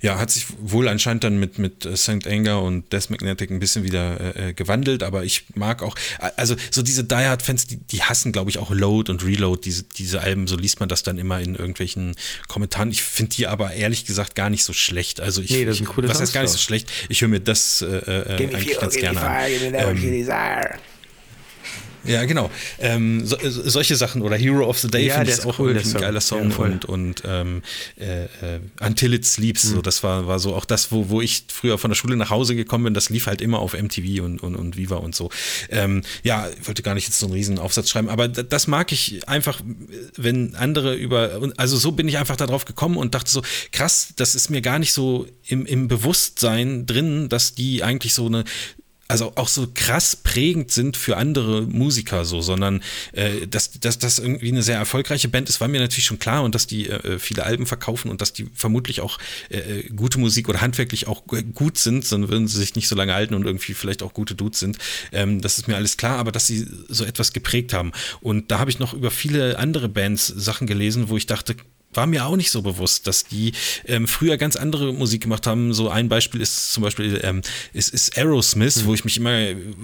S3: Ja, hat sich wohl anscheinend dann mit, mit äh, St. Anger und Death Magnetic ein bisschen wieder äh, äh, gewandelt, aber ich mag auch, also so diese Die Hard-Fans, die, die hassen, glaube ich, auch Load und Reload, diese, diese Alben, so liest man das dann immer in irgendwelchen Kommentaren. Ich finde die aber ehrlich gesagt gar nicht so schlecht. Also ich, nee, das cooles was heißt gar nicht so schlecht? Ich höre mir das äh, äh eigentlich ganz gerne an. Ähm, ja, genau. Ähm, so, solche Sachen oder Hero of the Day ja, finde ich auch cool, irgendwie ein geiler Song ja, und, und ähm, äh, äh, Until It Sleeps, mhm. so, das war, war so auch das, wo, wo ich früher von der Schule nach Hause gekommen bin, das lief halt immer auf MTV und, und, und Viva und so. Ähm, ja, ich wollte gar nicht jetzt so einen riesen Aufsatz schreiben, aber das mag ich einfach, wenn andere über, also so bin ich einfach darauf gekommen und dachte so, krass, das ist mir gar nicht so im, im Bewusstsein drin, dass die eigentlich so eine also auch so krass prägend sind für andere Musiker so, sondern äh, dass, dass das irgendwie eine sehr erfolgreiche Band ist, war mir natürlich schon klar und dass die äh, viele Alben verkaufen und dass die vermutlich auch äh, gute Musik oder handwerklich auch gut sind, sonst würden sie sich nicht so lange halten und irgendwie vielleicht auch gute Dudes sind. Ähm, das ist mir alles klar, aber dass sie so etwas geprägt haben. Und da habe ich noch über viele andere Bands Sachen gelesen, wo ich dachte, war mir auch nicht so bewusst, dass die ähm, früher ganz andere Musik gemacht haben. So ein Beispiel ist zum Beispiel ähm, ist, ist Aerosmith, mhm. wo ich mich immer,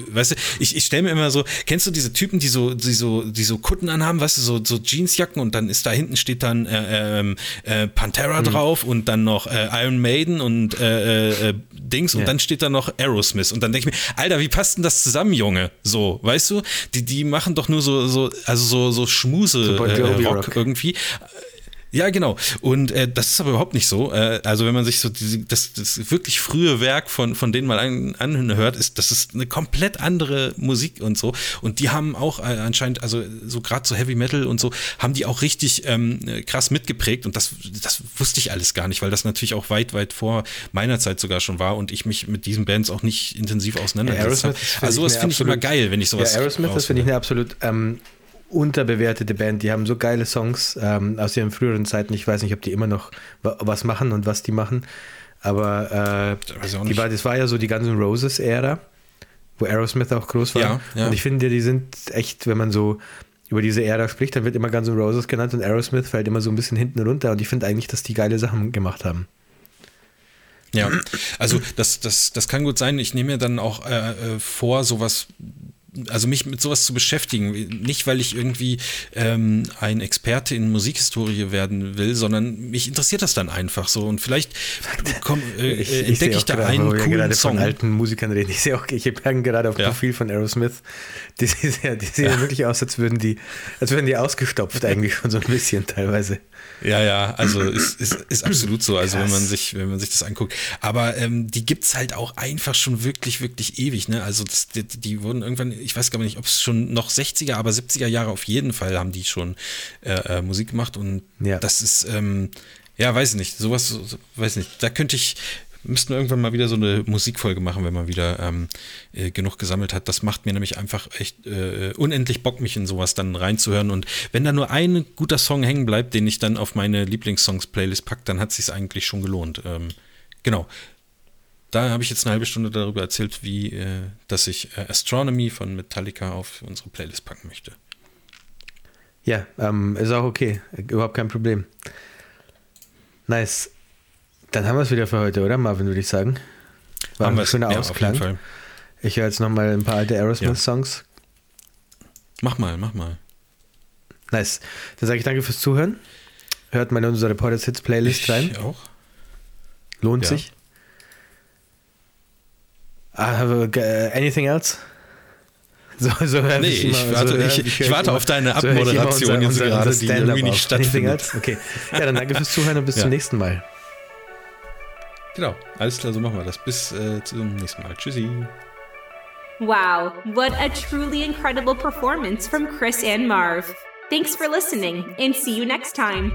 S3: weißt du, ich, ich stelle mir immer so, kennst du diese Typen, die so, die so, die so Kutten anhaben, weißt du, so, so Jeansjacken und dann ist da hinten steht dann äh, ähm, äh, Pantera mhm. drauf und dann noch äh, Iron Maiden und äh, äh, äh, Dings ja. und dann steht da noch Aerosmith und dann denke ich mir, Alter, wie passt denn das zusammen, Junge? So, weißt du, die, die machen doch nur so, so also so, so Schmuse so Rock, Rock irgendwie. Ja, genau. Und äh, das ist aber überhaupt nicht so. Äh, also wenn man sich so diese, das, das wirklich frühe Werk von, von denen mal an, anhört, ist das ist eine komplett andere Musik und so. Und die haben auch äh, anscheinend, also so gerade so Heavy Metal und so, haben die auch richtig ähm, krass mitgeprägt. Und das, das wusste ich alles gar nicht, weil das natürlich auch weit, weit vor meiner Zeit sogar schon war und ich mich mit diesen Bands auch nicht intensiv auseinandergesetzt ja, habe. Also sowas finde ich immer geil, wenn ich sowas.
S2: Ja, Aerosmith, das finde ich eine absolut ähm, unterbewertete Band. Die haben so geile Songs ähm, aus ihren früheren Zeiten. Ich weiß nicht, ob die immer noch was machen und was die machen. Aber äh, die war, das war ja so die ganzen Roses-Ära, wo Aerosmith auch groß war. Ja, ja. Und ich finde, die sind echt, wenn man so über diese Ära spricht, dann wird immer Guns N' Roses genannt und Aerosmith fällt immer so ein bisschen hinten runter. Und ich finde eigentlich, dass die geile Sachen gemacht haben.
S3: Ja, also das, das, das kann gut sein. Ich nehme mir dann auch äh, äh vor, sowas also mich mit sowas zu beschäftigen. Nicht, weil ich irgendwie ähm, ein Experte in Musikhistorie werden will, sondern mich interessiert das dann einfach so. Und vielleicht komm, äh, ich, ich entdecke ich, da gerade, einen coolen gerade Song.
S2: von alten Musikern reden. Ich sehe auch, ich habe gerade auf dem ja. Profil von Aerosmith, die, sehen ja, die sehen ja. wirklich aus, als würden die, als würden die ausgestopft eigentlich schon so ein bisschen teilweise.
S3: Ja, ja, also ist, ist, ist absolut so, also wenn man sich, wenn man sich das anguckt. Aber ähm, die es halt auch einfach schon wirklich, wirklich ewig, ne? Also das, die, die, wurden irgendwann, ich weiß gar nicht, ob es schon noch 60er, aber 70er Jahre auf jeden Fall haben die schon äh, äh, Musik gemacht und ja. das ist, ähm, ja, weiß ich nicht, sowas, so, weiß nicht, da könnte ich, müssten wir irgendwann mal wieder so eine Musikfolge machen, wenn man wieder ähm, äh, genug gesammelt hat. Das macht mir nämlich einfach echt äh, unendlich Bock, mich in sowas dann reinzuhören. Und wenn da nur ein guter Song hängen bleibt, den ich dann auf meine Lieblingssongs-Playlist packe, dann hat es sich eigentlich schon gelohnt. Ähm, genau. Da habe ich jetzt eine halbe Stunde darüber erzählt, wie, äh, dass ich äh, Astronomy von Metallica auf unsere Playlist packen möchte.
S2: Ja, ähm, ist auch okay. Überhaupt kein Problem. Nice. Dann haben wir es wieder für heute, oder Marvin, würde ich sagen. War
S3: Haben
S2: ein schöner
S3: Ja,
S2: Ausklang. Ich höre jetzt nochmal ein paar alte Aerosmith-Songs.
S3: Mach mal, mach mal.
S2: Nice. Dann sage ich danke fürs Zuhören. Hört mal in unsere Reporters Hits Playlist rein.
S3: Ich auch.
S2: Lohnt
S3: Ja.
S2: sich. Uh, anything else? So, so hör
S3: Nee,
S2: ich,
S3: ich
S2: immer,
S3: warte-
S2: so
S3: ich-
S2: hör
S3: ich warte
S2: immer-
S3: auf deine
S2: ich
S3: Abmoderation
S2: unser-
S3: jetzt
S2: unser-
S3: gerade,
S2: unser
S3: die irgendwie nicht stattfindet.
S2: Okay. Ja, dann danke fürs Zuhören und bis
S3: Ja.
S2: zum nächsten Mal.
S3: Genau. Alles klar, so machen wir das. Bis äh, zum nächsten Mal. Tschüssi.
S1: Wow, what a truly incredible performance from Chris and Marv. Thanks for listening and see you next time.